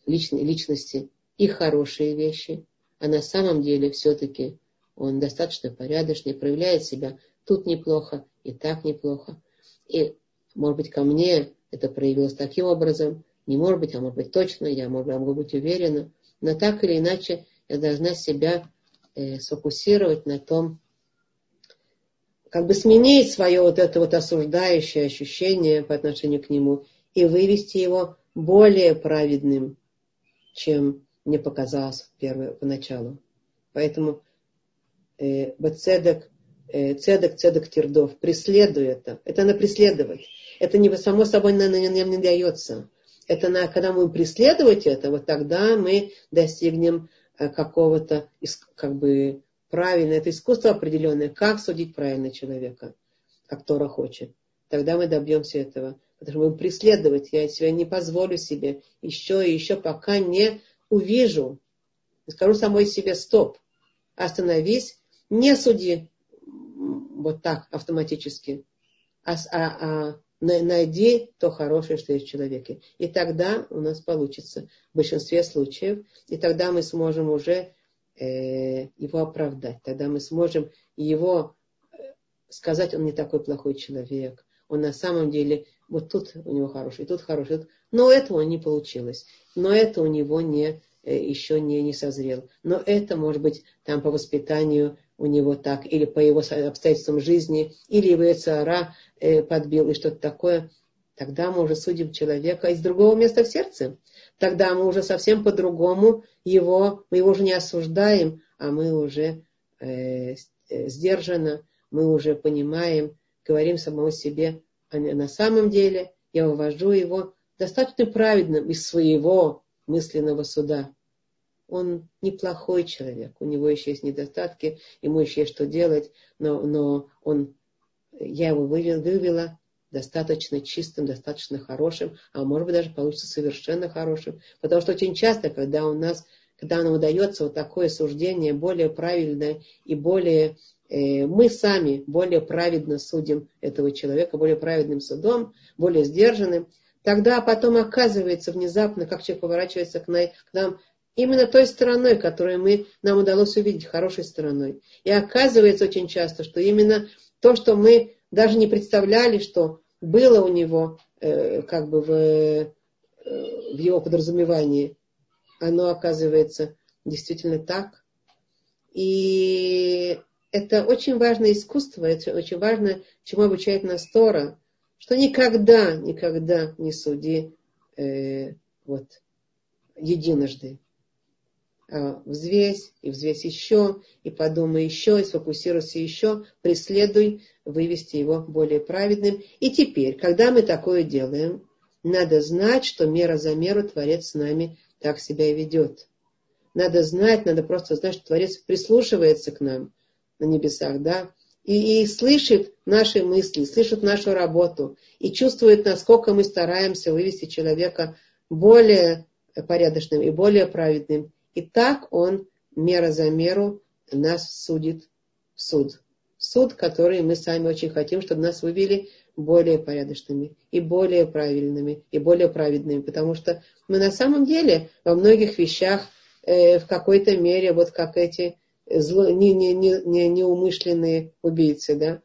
личной, личности и хорошие вещи, а на самом деле все-таки он достаточно порядочный, проявляет себя тут неплохо и так неплохо. И, может быть, ко мне это проявилось таким образом, не может быть, а может быть точно, я могу быть уверена, но так или иначе я должна себя э, сфокусировать на том, как бы сменить свое вот это вот осуждающее ощущение по отношению к нему и вывести его более праведным, чем мне показалось первое, поначалу. Поэтому э, цедек, э, цедек, цедек Тердов, преследуй это. Это на преследовать. Это не само собой нам не, не, не дается. Это на, когда мы преследовать это, вот тогда мы достигнем Э, какого-то, как бы, правильно, это искусство определенное, как судить правильно человека, как Тора хочет. Тогда мы добьемся этого. Потому что будем преследовать, я себя не позволю себе еще и еще, пока не увижу, скажу самой себе, стоп, остановись, не суди вот так автоматически, а, а, а найди то хорошее, что есть в человеке. И тогда у нас получится в большинстве случаев, и тогда мы сможем уже э, его оправдать, тогда мы сможем его э, сказать, он не такой плохой человек, он на самом деле, вот тут у него хороший, тут хороший, тут, но этого не получилось, но это у него не, э, еще не, не созрел, но это может быть там по воспитанию у него так, или по его обстоятельствам жизни, или его цара подбил и что-то такое, тогда мы уже судим человека из другого места в сердце. Тогда мы уже совсем по-другому его, мы его уже не осуждаем, а мы уже э, э сдержанно, мы уже понимаем, говорим самому себе, а на самом деле я вывожу его достаточно праведным из своего мысленного суда он неплохой человек, у него еще есть недостатки, ему еще есть что делать, но, но он, я его вывел, вывела достаточно чистым, достаточно хорошим, а может быть даже получится совершенно хорошим. Потому что очень часто, когда у нас, когда нам удается вот такое суждение более правильное и более э, мы сами более праведно судим этого человека, более праведным судом, более сдержанным, тогда потом оказывается внезапно, как человек поворачивается к нам именно той стороной, которую мы, нам удалось увидеть, хорошей стороной. И оказывается очень часто, что именно то, что мы даже не представляли, что было у него э, как бы в, э, в его подразумевании, оно оказывается действительно так. И это очень важное искусство, это очень важно, чему обучает нас Тора, что никогда, никогда не суди э, вот, единожды. А, взвесь, и взвесь еще, и подумай еще, и сфокусируйся еще, преследуй, вывести его более праведным. И теперь, когда мы такое делаем, надо знать, что мера за меру Творец с нами так себя и ведет. Надо знать, надо просто знать, что Творец прислушивается к нам на небесах, да, и, и слышит наши мысли, слышит нашу работу, и чувствует, насколько мы стараемся вывести человека более порядочным и более праведным, и так он мера за меру нас судит в суд. Суд, который мы сами очень хотим, чтобы нас вывели более порядочными и более правильными и более праведными. Потому что мы на самом деле во многих вещах э, в какой-то мере вот как эти зло, не, не, не, не, неумышленные убийцы, да.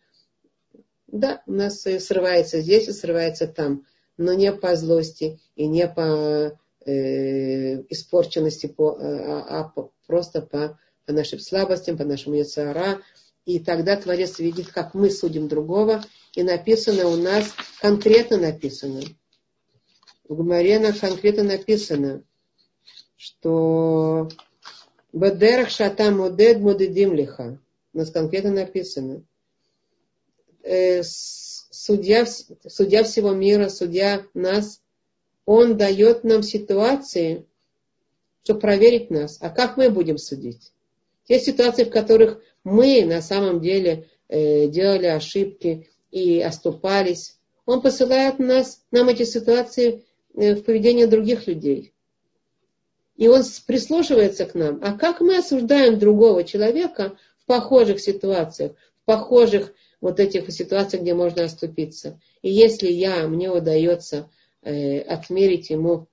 Да, у нас срывается здесь и срывается там, но не по злости и не по э, испорченности, по, э, а, а по, просто по, по нашим слабостям, по нашему яцара. И тогда Творец видит, как мы судим другого. И написано у нас, конкретно написано, в Гумаре конкретно написано, что Бадерах шата модед модедим лиха. У нас конкретно написано. Э, судья, судья всего мира, судья нас, он дает нам ситуации, чтобы проверить нас. А как мы будем судить? Те ситуации, в которых мы на самом деле э, делали ошибки и оступались, он посылает нас, нам эти ситуации э, в поведении других людей. И он прислушивается к нам. А как мы осуждаем другого человека в похожих ситуациях, в похожих вот этих ситуациях, где можно оступиться. И если я, мне удается э, отмерить ему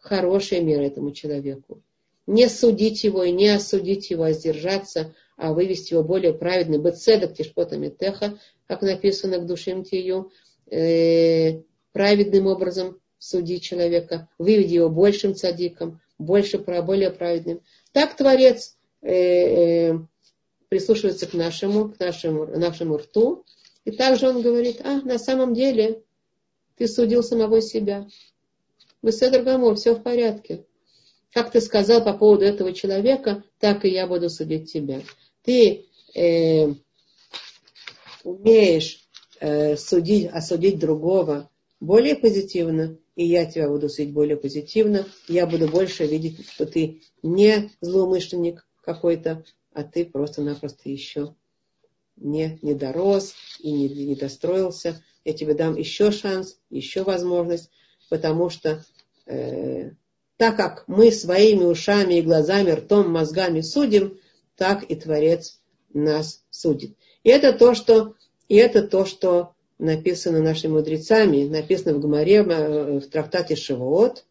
хорошие меры этому человеку. Не судить его и не осудить его, а сдержаться, а вывести его более праведный. Бецедок тишпотами теха, как написано к душим тию, э, праведным образом судить человека, выведи его большим цадиком, больше, более праведным. Так Творец э, прислушивается к нашему, к нашему, нашему рту. И также он говорит, а, на самом деле, ты судил самого себя. Беседр Гамор, все в порядке. Как ты сказал по поводу этого человека, так и я буду судить тебя. Ты э, умеешь э, судить, осудить другого более позитивно, и я тебя буду судить более позитивно. Я буду больше видеть, что ты не злоумышленник какой-то, а ты просто-напросто еще не, не дорос и не, не достроился я тебе дам еще шанс, еще возможность, потому что э, так как мы своими ушами и глазами, ртом, мозгами судим, так и Творец нас судит. И это то, что, и это то, что написано нашими мудрецами, написано в Гмаре, в трактате Шивоот,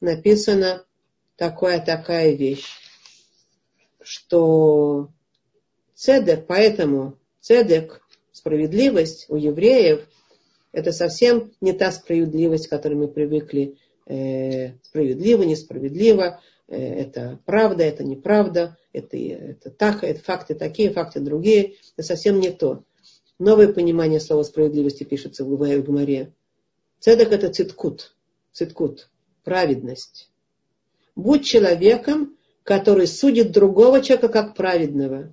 написано такая такая вещь, что цедек, поэтому цедек, справедливость у евреев, это совсем не та справедливость, к которой мы привыкли. Э, справедливо, несправедливо, э, это правда, это неправда, это, это так, это факты такие, факты другие. Это совсем не то. Новое понимание слова справедливости пишется в Гумаре. Цедек это циткут, циткут, праведность. Будь человеком, который судит другого человека как праведного,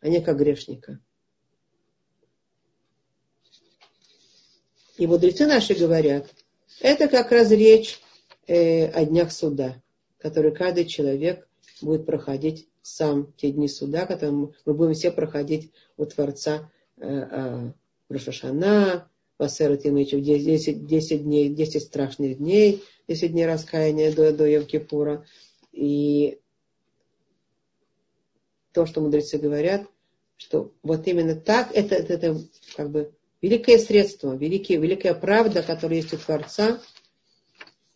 а не как грешника. И мудрецы наши говорят, это как раз речь э, о днях суда, который каждый человек будет проходить сам те дни суда, которые мы будем все проходить у Творца э, э, Рошашана, Васера Тимычев, 10, 10 дней, 10 страшных дней, 10 дней раскаяния до, до Евкипура. И то, что мудрецы говорят, что вот именно так, это, это, это как бы великое средство, великие, великая правда, которая есть у Творца,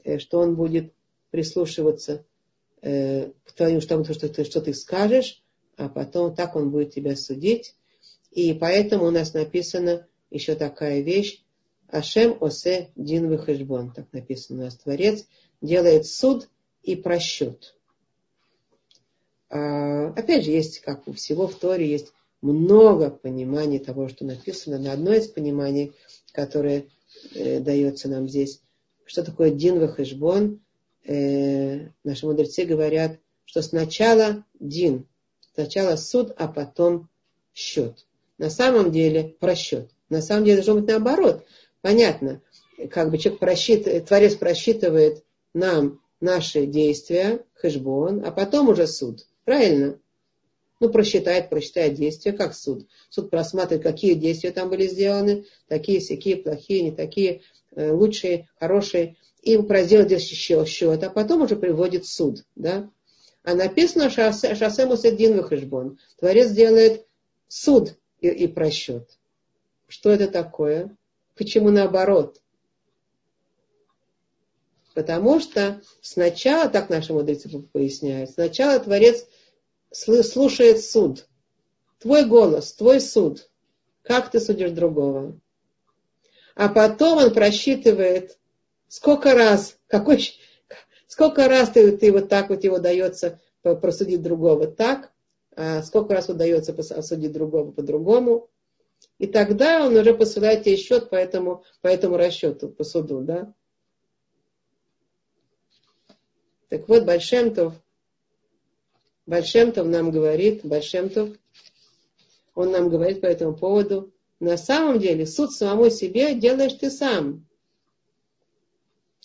э, что он будет прислушиваться э, к твоему, что, что, ты, что ты скажешь, а потом так он будет тебя судить. И поэтому у нас написано еще такая вещь, Ашем осе дин выхажбон, так написано у нас. Творец делает суд и просчет. А, опять же, есть, как у всего в Торе, есть много пониманий того, что написано. На одно из пониманий, которое э, дается нам здесь, что такое дин вахешбон, э, наши мудрецы говорят, что сначала дин, сначала суд, а потом счет. На самом деле просчет. На самом деле должно быть наоборот. Понятно, как бы человек просчитывает, Творец просчитывает нам наши действия, хэшбон, а потом уже суд. Правильно? Ну, просчитает, просчитает действия, как суд. Суд просматривает, какие действия там были сделаны, такие, всякие, плохие, не такие, э, лучшие, хорошие, и здесь еще счет, а потом уже приводит суд. Да? А написано шоссе, шоссе Мусаддин Вахашбон. Творец делает суд и, и просчет. Что это такое? Почему наоборот? Потому что сначала, так наши мудрецы поясняют, сначала Творец слушает суд. Твой голос, твой суд. Как ты судишь другого? А потом он просчитывает, сколько раз, какой, сколько раз ты, ты вот так вот его дается просудить другого так, а сколько раз удается осудить другого по-другому. И тогда он уже посылает тебе счет по этому, по этому расчету, по суду, да. Так вот, Большемтов Большемтов нам говорит, Большемтов, он нам говорит по этому поводу, на самом деле суд самому себе делаешь ты сам.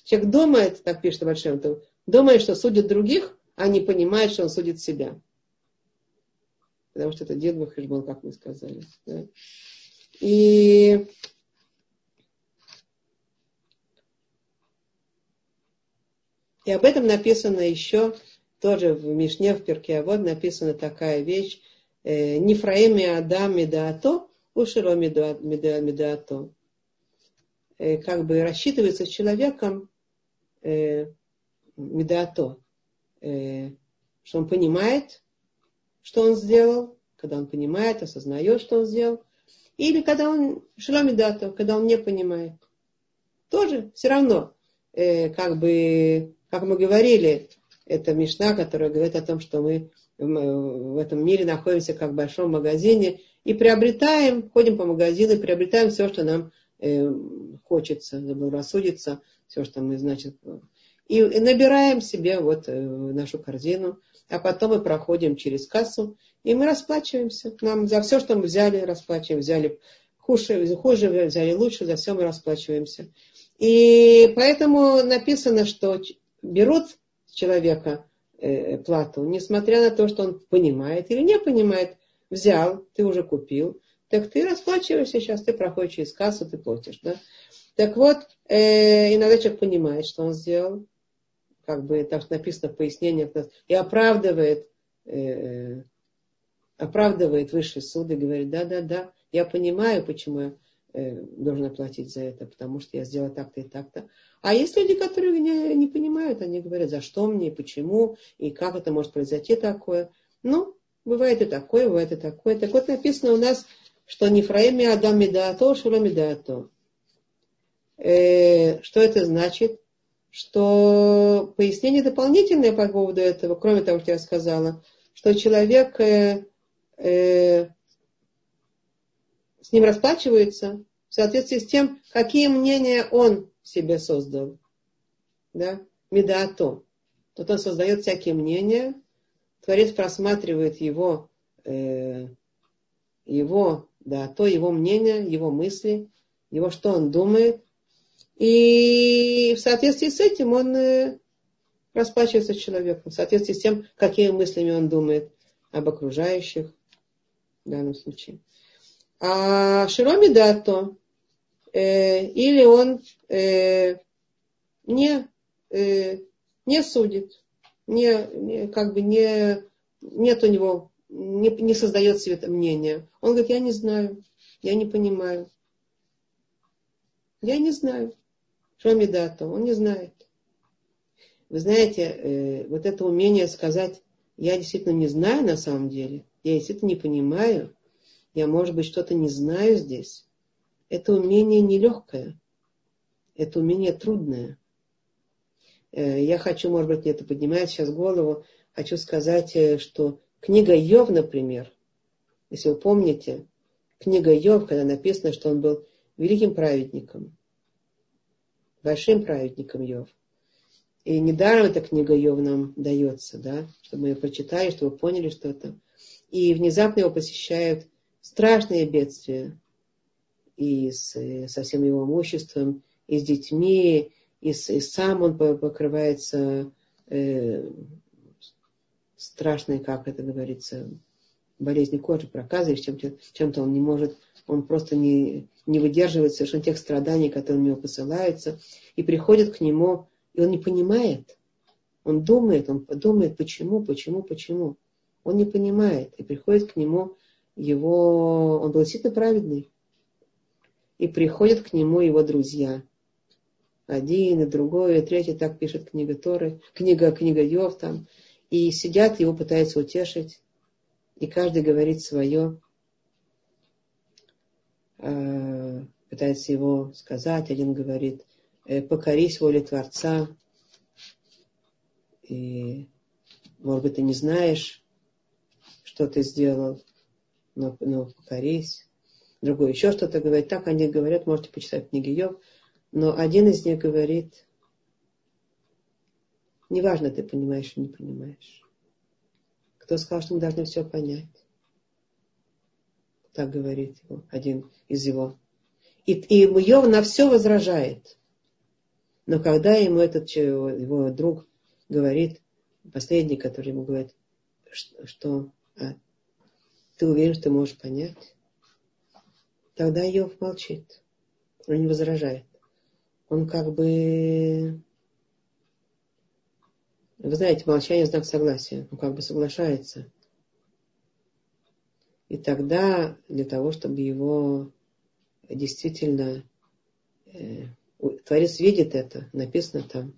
Человек думает, так пишет Большемтов, думает, что судит других, а не понимает, что он судит себя. Потому что это дед был, как мы сказали. Да? И И об этом написано еще тоже в Мишне, в Перке вот написана такая вещь. «Э, Нифраим Адам Медаато, Уширо Медаато. Э, как бы рассчитывается с человеком э, Медаато, что он понимает, что он сделал, когда он понимает, осознает, что он сделал, или когда он Шиломидато, когда он не понимает. Тоже все равно, как бы, как мы говорили, это Мишна, которая говорит о том, что мы в этом мире находимся как в большом магазине и приобретаем, ходим по магазину и приобретаем все, что нам э, хочется, заблагорассудится, все, что мы, значит, и, и набираем себе вот э, нашу корзину, а потом мы проходим через кассу, и мы расплачиваемся. Нам за все, что мы взяли, расплачиваем. Взяли хуже, хуже взяли лучше, за все мы расплачиваемся. И поэтому написано, что берут человека э, плату, несмотря на то, что он понимает или не понимает, взял, ты уже купил, так ты расплачиваешься сейчас, ты проходишь через кассу, ты платишь. Да? Так вот, э, иногда человек понимает, что он сделал, как бы так написано в пояснениях, и оправдывает, э, оправдывает высший суд и говорит, да, да, да, я понимаю, почему я э, должен оплатить за это, потому что я сделала так-то и так-то. А есть люди, которые не, не понимают, они говорят, за что мне, почему, и как это может произойти такое. Ну, бывает и такое, бывает и такое. Так вот написано у нас, что не фраими адам медаато, шура медаато. Э, что это значит? Что пояснение дополнительное по поводу этого, кроме того, что я сказала, что человек э, э, с ним расплачивается в соответствии с тем, какие мнения он себе создал. Да? Медаато. Вот он создает всякие мнения, Творец просматривает его, э, его, да, то его мнение, его мысли, его, что он думает, и в соответствии с этим он э, расплачивается с человеком, в соответствии с тем, какими мыслями он думает об окружающих в данном случае. А Широми Дато, э, или он э, не, э, не судит, не, не, как бы не, нет у него, не, не создает себе это мнение. Он говорит, я не знаю, я не понимаю. Я не знаю. Шоми дато, он не знает. Вы знаете, вот это умение сказать, я действительно не знаю на самом деле, я действительно не понимаю, я, может быть, что-то не знаю здесь. Это умение нелегкое. Это умение трудное. Э, я хочу, может быть, это поднимает сейчас голову, хочу сказать, э, что книга Йов, например, если вы помните, книга Йов, когда написано, что он был великим праведником, большим праведником Йов. И недаром эта книга Йов нам дается, да, чтобы мы ее прочитали, чтобы поняли что-то. И внезапно его посещают страшные бедствия и с, со всем его имуществом, и с детьми, и, и сам он покрывается э, страшной, как это говорится, болезнью кожи, проказой, чем-то, чем-то он не может, он просто не, не выдерживает совершенно тех страданий, которые у него посылаются, и приходит к нему, и он не понимает, он думает, он думает, почему, почему, почему. Он не понимает, и приходит к нему его, он был действительно праведный, и приходят к нему его друзья – один, и другой, и третий, так пишет книга Торы, книга, книга Йов там. И сидят, его пытаются утешить, и каждый говорит свое, э, пытается его сказать. Один говорит, «Э, покорись воле Творца, и, может быть, ты не знаешь, что ты сделал, но, но покорись. Другой еще что-то говорит. Так они говорят, можете почитать книги Йов. Но один из них говорит, неважно, ты понимаешь или не понимаешь. Кто сказал, что мы должны все понять? Так говорит его, один из его. И, и Йов на все возражает. Но когда ему этот его, друг говорит, последний, который ему говорит, что, что а, ты уверен, ты можешь понять, тогда Йов молчит. Он не возражает он как бы... Вы знаете, молчание знак согласия. Он как бы соглашается. И тогда для того, чтобы его действительно... Э, Творец видит это, написано там.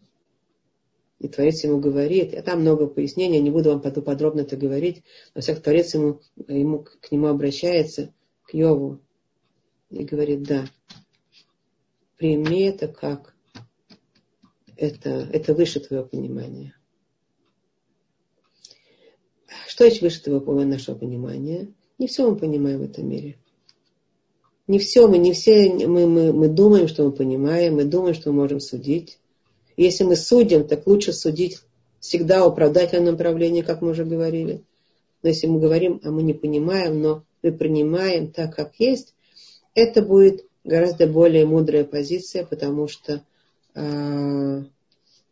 И Творец ему говорит, а там много пояснений, не буду вам подробно это говорить, но всяк Творец ему, ему, к нему обращается, к Йову, и говорит, да, прими это как это, это выше твоего понимания. Что есть выше твоего нашего понимания? Не все мы понимаем в этом мире. Не все мы, не все мы, мы, мы думаем, что мы понимаем, мы думаем, что мы можем судить. Если мы судим, так лучше судить всегда в оправдательном направлении, как мы уже говорили. Но если мы говорим, а мы не понимаем, но мы принимаем так, как есть, это будет гораздо более мудрая позиция, потому что э,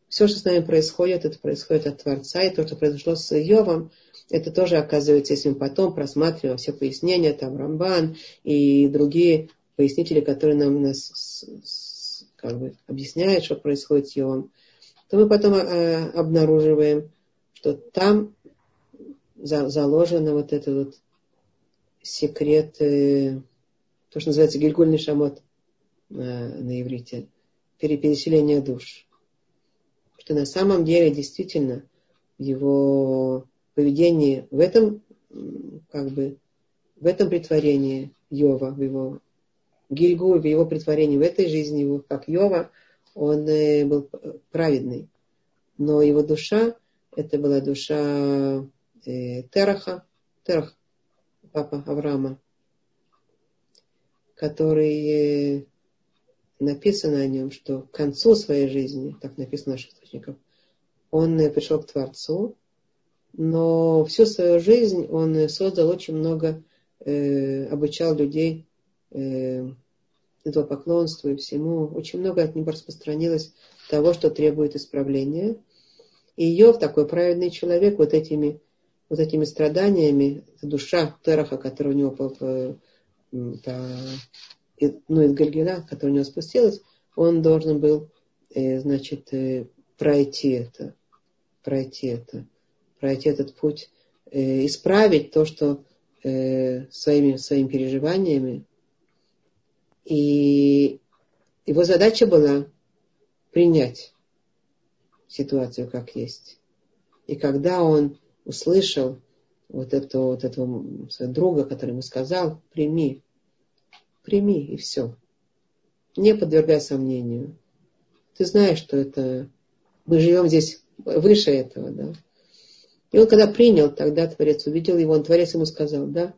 все, что с нами происходит, это происходит от Творца, и то, что произошло с Йовом, это тоже оказывается, если мы потом просматриваем все пояснения, там Рамбан и другие пояснители, которые нам нас как бы объясняют, что происходит с Йовом, то мы потом э, обнаруживаем, что там за, заложено вот этот вот секрет э, то, что называется гильгульный шамот э, на иврите, переселение душ. Что на самом деле действительно его поведении в этом как бы в этом притворении Йова, в его Гильгу, в его притворении в этой жизни, как Йова, он э, был праведный. Но его душа, это была душа э, Тераха, Терах, папа Авраама, который э, написано о нем, что к концу своей жизни, так написано в наших источниках, он пришел к Творцу, но всю свою жизнь он создал очень много, э, обучал людей э, идолопоклонству и всему. Очень много от него распространилось того, что требует исправления. И Йов, такой праведный человек, вот этими, вот этими страданиями, душа Тераха, которая у него по, по, по, ну, из Гальгера, которая у него спустилась, он должен был, э, значит, э, пройти это, пройти это, пройти этот путь, э, исправить то, что э, своими, своими переживаниями. И его задача была принять ситуацию как есть. И когда он услышал вот, это, вот этого своего друга, который ему сказал, прими, прими и все. Не подвергай сомнению. Ты знаешь, что это... Мы живем здесь выше этого, да. И он когда принял, тогда Творец увидел его, он Творец ему сказал, да,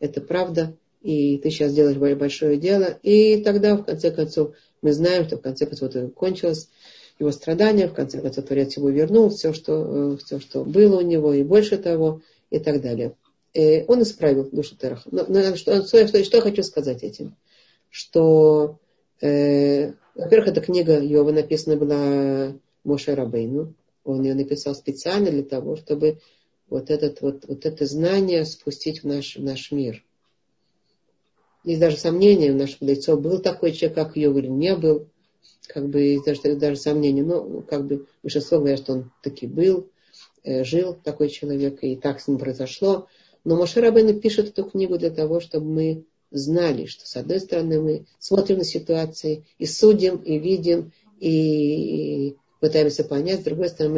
это правда, и ты сейчас делаешь большое дело. И тогда, в конце концов, мы знаем, что в конце концов это кончилось его страдания, в конце концов Творец его вернул, все, что, э, все, что было у него, и больше того, и так далее. И он исправил душу Тераха. Но, но, что, что, что я хочу сказать этим? Что, э, во-первых, эта книга Йова написана была Моше Рабейну. Он ее написал специально для того, чтобы вот, этот, вот, вот это знание спустить в наш, в наш мир. Есть даже сомнения у наших мудрецов, был такой человек, как Йов или не был как бы есть даже, даже сомнения, но как бы большинство говорят, что он таки был, э, жил такой человек, и так с ним произошло. Но Моше Рабейн пишет эту книгу для того, чтобы мы знали, что с одной стороны мы смотрим на ситуации и судим, и видим, и пытаемся понять, с другой стороны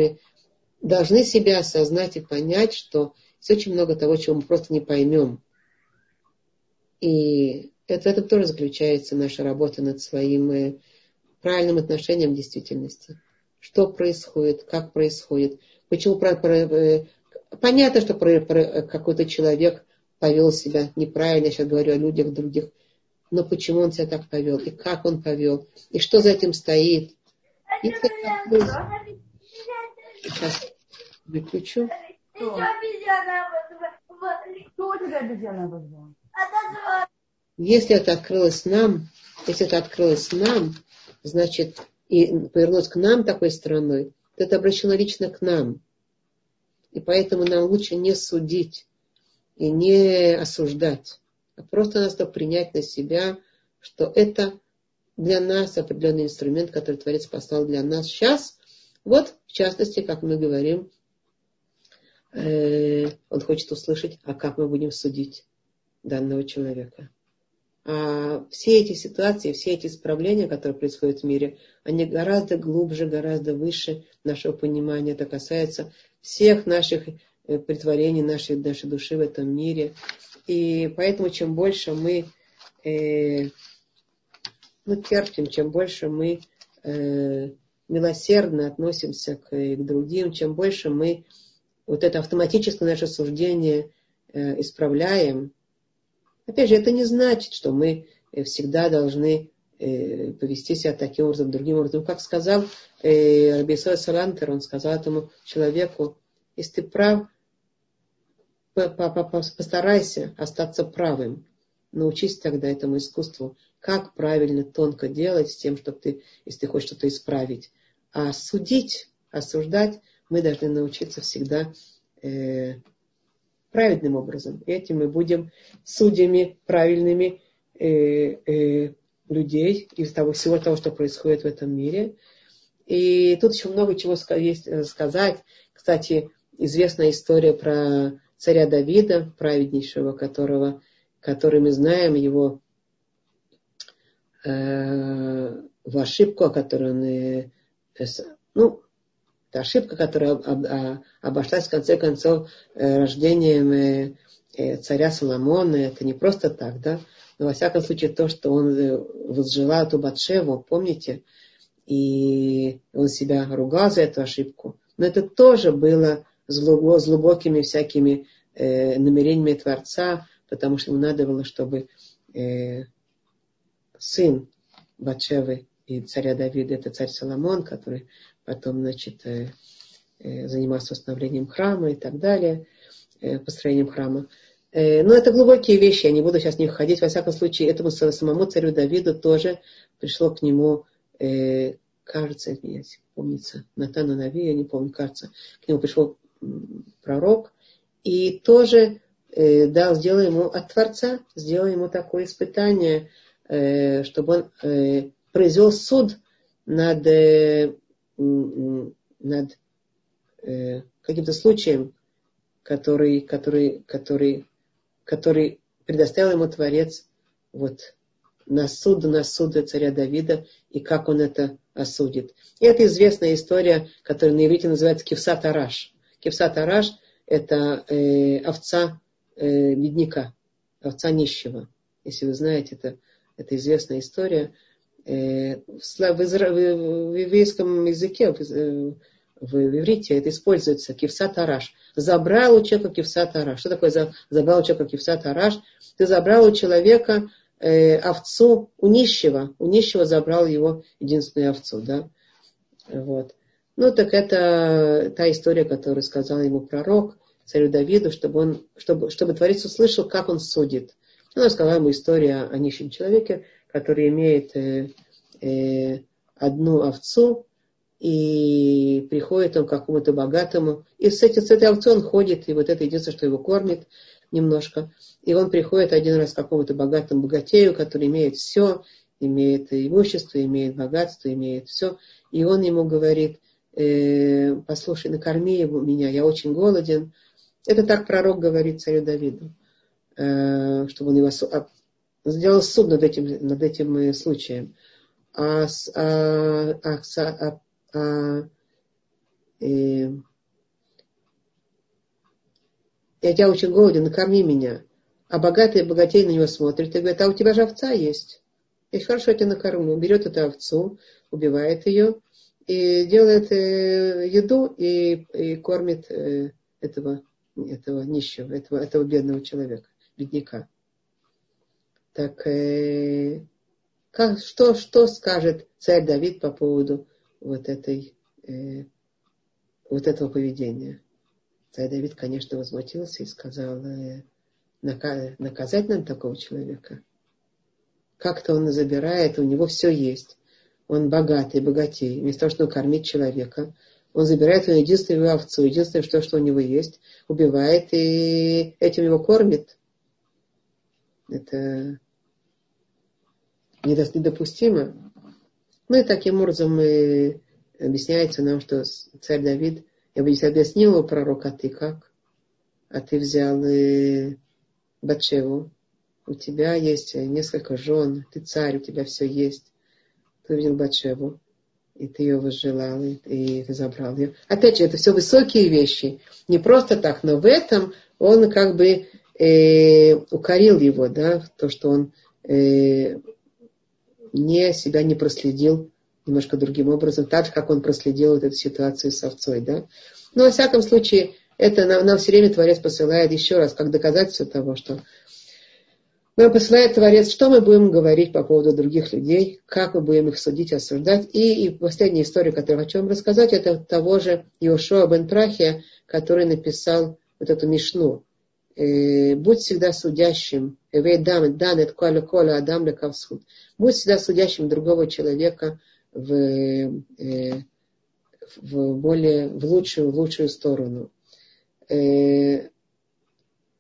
мы должны себя осознать и понять, что есть очень много того, чего мы просто не поймем. И это, в этом тоже заключается наша работа над своим э, правильным отношением к действительности. Что происходит, как происходит, почему про, про, э, понятно, что про, про, какой-то человек повел себя неправильно, я сейчас говорю о людях других, но почему он себя так повел, и как он повел, и что за этим стоит. И Сейчас выключу. Если это открылось нам, если это открылось нам, значит, и повернуть к нам такой стороной, то это обращено лично к нам. И поэтому нам лучше не судить и не осуждать, а просто нас принять на себя, что это для нас определенный инструмент, который Творец послал для нас сейчас. Вот, в частности, как мы говорим, э, он хочет услышать, а как мы будем судить данного человека. А все эти ситуации, все эти исправления, которые происходят в мире, они гораздо глубже, гораздо выше нашего понимания. Это касается всех наших э, притворений нашей, нашей души в этом мире. И поэтому чем больше мы э, ну, терпим, чем больше мы э, милосердно относимся к, к другим, чем больше мы вот это автоматическое наше суждение э, исправляем, Опять же, это не значит, что мы э, всегда должны э, повести себя таким образом, другим образом. Как сказал э, Рабисой Салантер, он сказал этому человеку, если ты прав, постарайся остаться правым. Научись тогда этому искусству, как правильно, тонко делать с тем, чтобы ты, если ты хочешь что-то исправить. А судить, осуждать мы должны научиться всегда э, праведным образом. И этим мы будем судьями правильными э, э, людей из того всего того, что происходит в этом мире. И тут еще много чего есть э, сказать. Кстати, известная история про царя Давида, праведнейшего, которого, который мы знаем, его э, в ошибку, о которой он, э, ну, это ошибка, которая об, об, обошлась в конце концов э, рождением э, э, царя Соломона. Это не просто так, да? Но во всяком случае то, что он возжелал эту Батшеву, помните, и он себя ругал за эту ошибку. Но это тоже было с глубокими всякими намерениями Творца, потому что ему надо было, чтобы сын Батшевы и царя Давида, это царь Соломон, который потом, значит, э, э, занимался восстановлением храма и так далее, э, построением храма. Но это глубокие вещи, я не буду сейчас в них ходить. Во всяком случае, этому самому царю Давиду тоже пришло к нему кажется, мне помнится, Натана Нави, я не помню, кажется, к нему пришел пророк и тоже дал, сделал ему от Творца, сделал ему такое испытание, чтобы он произвел суд над, над э, каким-то случаем, который, который, который, который предоставил ему Творец вот на суд, на суд царя Давида и как он это осудит. И это известная история, которая на иврите называется Кевсат Араш. Кевсат Араш – это э, овца э, бедняка, овца нищего. Если вы знаете, это, это известная история. Э, в, еврейском языке, в, э, в иврите это используется кивсат араш. Забрал у человека кивсат араш. Что такое забрал у человека кивсат араш? Ты забрал у человека э, овцу у нищего. У нищего забрал его единственную овцу, да. Вот. Ну, так это та история, которую сказал ему пророк, царю Давиду, чтобы, он, чтобы, чтобы Творец услышал, как он судит. Она рассказала ему историю о нищем человеке, который имеет э, э, одну овцу, и приходит он к какому-то богатому, и с, этим, с этой овцой он ходит, и вот это единственное, что его кормит немножко. И он приходит один раз к какому-то богатому богатею, который имеет все, имеет имущество, имеет богатство, имеет все. И он ему говорит, э, послушай, накорми меня, я очень голоден. Это так пророк говорит царю Давиду, э, чтобы он его сделал суд над этим, над этим э, случаем. А, а, а, а, а э, я очень голоден, накорми меня. А богатый богатей на него смотрит и говорит, а у тебя же овца есть. И хорошо, я тебя накормлю. Берет эту овцу, убивает ее и делает э, еду и, и кормит э, этого, этого нищего, этого, этого бедного человека, бедняка. Так э, как, что, что скажет царь Давид по поводу вот этой э, вот этого поведения? Царь Давид, конечно, возмутился и сказал, э, наказать нам такого человека. Как-то он забирает, у него все есть. Он богатый, богатей. Вместо того, чтобы кормить человека, он забирает его единственную овцу, единственное, что, что у него есть, убивает и этим его кормит. Это недопустимо. Ну и таким образом объясняется нам, что царь Давид я бы если объяснил пророк, а ты как? А ты взял и Батшеву. У тебя есть несколько жен, ты царь, у тебя все есть. Ты увидел Батшеву, и ты ее возжелал, и, и ты забрал ее. Опять же, это все высокие вещи. Не просто так, но в этом он как бы э, укорил его, да, то, что он э, не себя не проследил немножко другим образом, так же, как он проследил вот эту ситуацию с овцой, да. Но, во всяком случае, это нам, нам все время Творец посылает еще раз, как доказательство того, что нам посылает Творец, что мы будем говорить по поводу других людей, как мы будем их судить, осуждать. И, и последняя история, которую хочу вам рассказать, это того же Иошуа бен Прахия, который написал вот эту мишну. Э, будь всегда судящим. Адам Будь всегда судящим другого человека в, э, в более, в лучшую, в лучшую сторону. Э,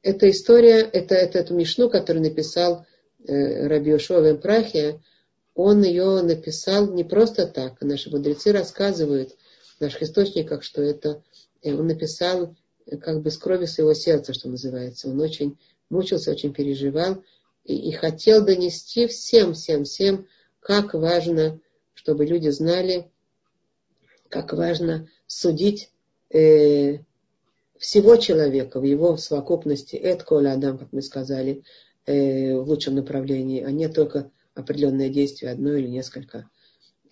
эта история, это, это эту Мишну, которую написал э, Раби Ушова Прахия, он ее написал не просто так. Наши мудрецы рассказывают в наших источниках, что это он написал как бы с крови своего сердца, что называется. Он очень мучился, очень переживал и, и хотел донести всем, всем, всем, как важно, чтобы люди знали, как важно судить э, всего человека в его совокупности. Это коля Адам, как мы сказали, э, в лучшем направлении, а не только определенное действие, одно или несколько.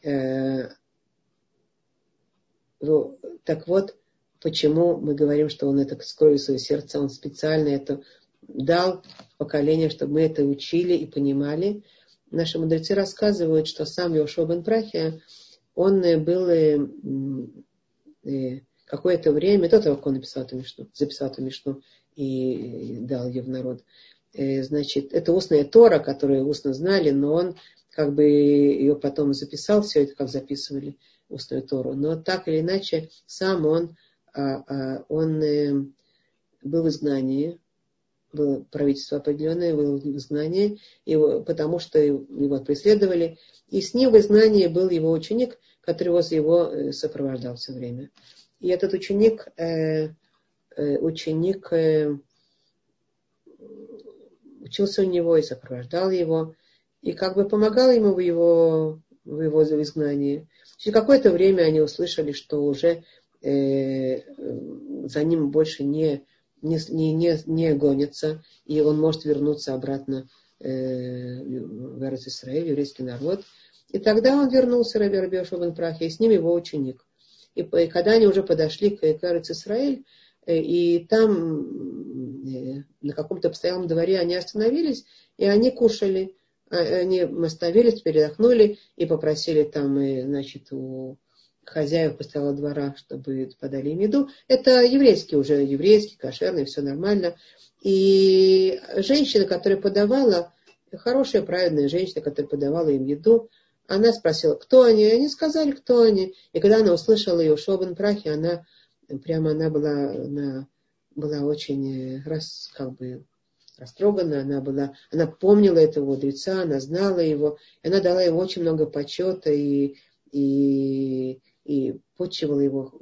Э, ну, так вот, почему мы говорим, что он это скроет свое сердце, он специально это дал поколение, чтобы мы это учили и понимали. Наши мудрецы рассказывают, что сам Йошуа бен Прахия, он был э, э, какое-то время, до того, как он написал эту мишну, записал эту мишну и дал ее в народ, э, значит, это устная Тора, которую устно знали, но он как бы ее потом записал, все это как записывали устную Тору. Но так или иначе, сам он, а, а, он был в изгнании, было правительство определенное, было в изгнании, его, потому что его преследовали. И с ним в изгнании был его ученик, который возле его э, сопровождал все время. И этот ученик, э, э, ученик э, учился у него и сопровождал его, и как бы помогал ему в его, в его изгнании. Через какое-то время они услышали, что уже э, за ним больше не, не, не, не гонятся, и он может вернуться обратно э, в Эрос Исраиль, еврейский народ. И тогда он вернулся, Раби Рабиошо бен Прахи, и с ним его ученик. И, и когда они уже подошли к Эрос Исраиль, э, и там э, на каком-то постоялом дворе они остановились, и они кушали. А, они остановились, передохнули и попросили там, и, значит, у хозяев постоялого двора, чтобы подали им еду. Это еврейский уже, еврейский, кошерный, все нормально. И женщина, которая подавала, хорошая, праведная женщина, которая подавала им еду, она спросила, кто они, и они сказали, кто они. И когда она услышала ее шобан прахи, она прямо она была, она была очень раз, как бы растрогана, она была, она помнила этого мудреца, она знала его, и она дала ему очень много почета и, и, и почивала его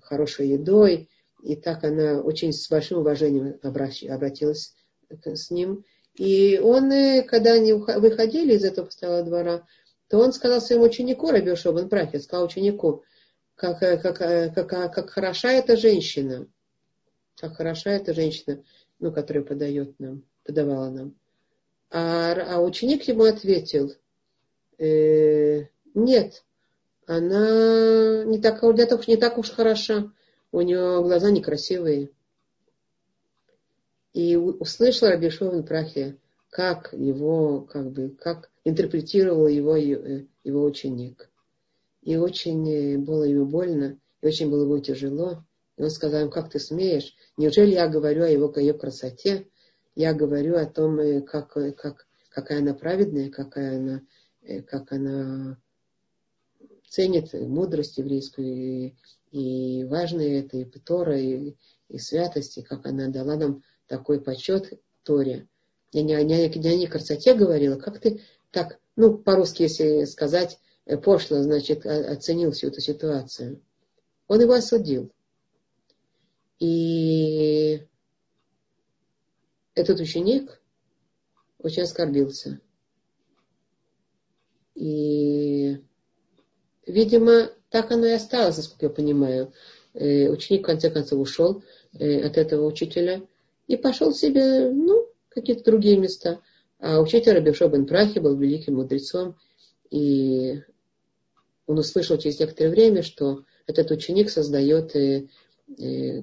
хорошей едой. И так она очень с большим уважением обратилась с ним. И он, э, когда они выходили из этого постоялого двора, то он сказал своему ученику, Раби Шобан Прахе, сказал ученику, как, э, как, э, как, как хороша эта женщина, как хороша эта женщина ну, который подает нам, подавала нам. А, а ученик ему ответил, э, нет, она не так, не, так, уж хороша, у нее глаза некрасивые. И услышал Раби Шовен Прахе, как его, как бы, как интерпретировал его, э, его ученик. И очень э, было ему больно, и очень было ему тяжело. И он сказал им, как ты смеешь? Неужели я говорю о его, о ее красоте? Я говорю о том, э, как, как, какая она праведная, какая она, как она ценит мудрость еврейскую, и, и важно это, и Тора, и, и святость, как она дала нам такой почет Торе. Я не, не, не, не о красоте говорила, как ты так, ну, по-русски, если сказать, пошло, значит, оценил всю эту ситуацию. Он его осудил. И этот ученик очень оскорбился. И, видимо, так оно и осталось, насколько я понимаю. Э, ученик в конце концов ушел э, от этого учителя и пошел себе, ну, какие-то другие места. А учитель Рабишо бен Прахи был великим мудрецом, и он услышал через некоторое время, что этот ученик создает э,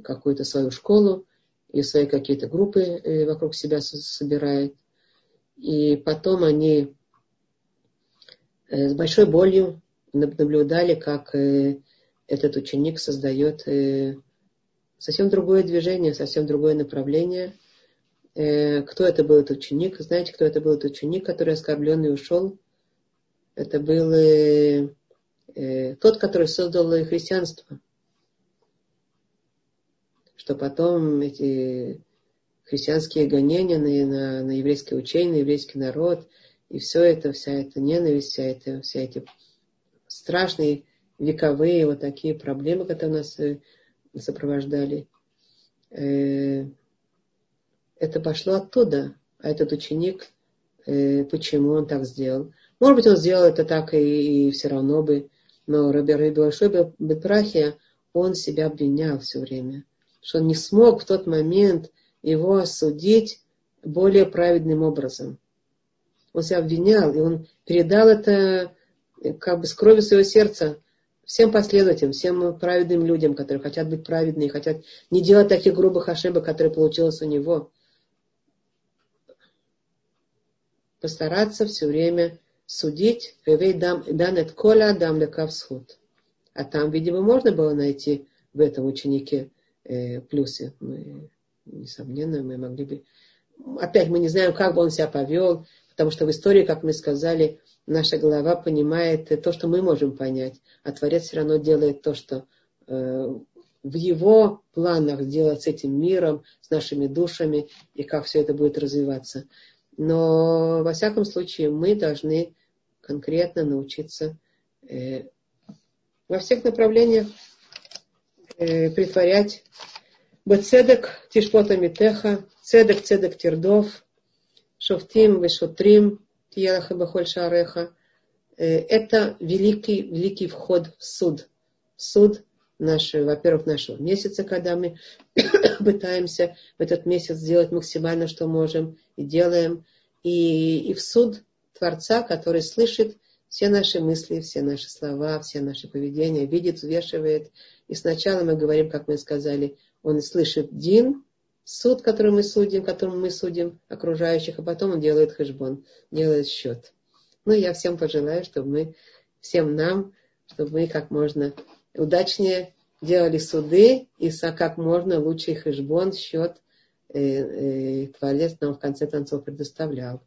какую-то свою школу и свои какие-то группы вокруг себя собирает. И потом они с большой болью наблюдали, как э, этот ученик создает совсем другое движение, совсем другое направление. Кто это был этот ученик? Знаете, кто это был этот ученик, который оскорбленный ушел? Это был тот, который создал христианство что потом эти христианские гонения на, на, на еврейское учение, на еврейский народ, и все это, вся эта ненависть, вся это, все эти страшные вековые вот такие проблемы, которые нас э, сопровождали, э, это пошло оттуда. А этот ученик э, почему он так сделал. Может быть, он сделал это так и, и все равно бы, но Раби Большой Бетрахия, он себя обвинял все время, что он не смог в тот момент его осудить более праведным образом. Он себя обвинял, и он передал это как бы с кровью своего сердца всем последователям, всем праведным людям, которые хотят быть праведными, хотят не делать таких грубых ошибок, которые получилось у него. Постараться все время судить, дам данет коля дам лекавсхуд. А там, видимо, можно было найти в этом ученике э, плюсы. Мы, несомненно, мы могли бы... Опять мы не знаем, как бы он себя повел, потому что в истории, как мы сказали, наша голова понимает то, что мы можем понять, а Творец все равно делает то, что э, в его планах сделать с этим миром, с нашими душами, и как все это будет развиваться. Но, во всяком случае, мы должны конкретно научиться э, во всех направлениях э, притворять Бецедек тишпота митеха, цедек цедек тирдов, шофтим вешотрим, тиелаха бахоль шареха. Э, это великий, великий вход в суд. В суд нашего, во-первых, нашего месяца, когда мы пытаемся в этот месяц сделать максимально, что можем и делаем, и, и в суд Творца, который слышит все наши мысли, все наши слова, все наши поведения, видит, взвешивает. И сначала мы говорим, как мы сказали, он слышит Дин, суд, который мы судим, которым мы судим окружающих, а потом он делает хэшбон, делает счет. Ну, я всем пожелаю, чтобы мы, всем нам, чтобы мы как можно удачнее делали суды и как можно лучший хэшбон, счет э, э, Творец нам в конце концов предоставлял.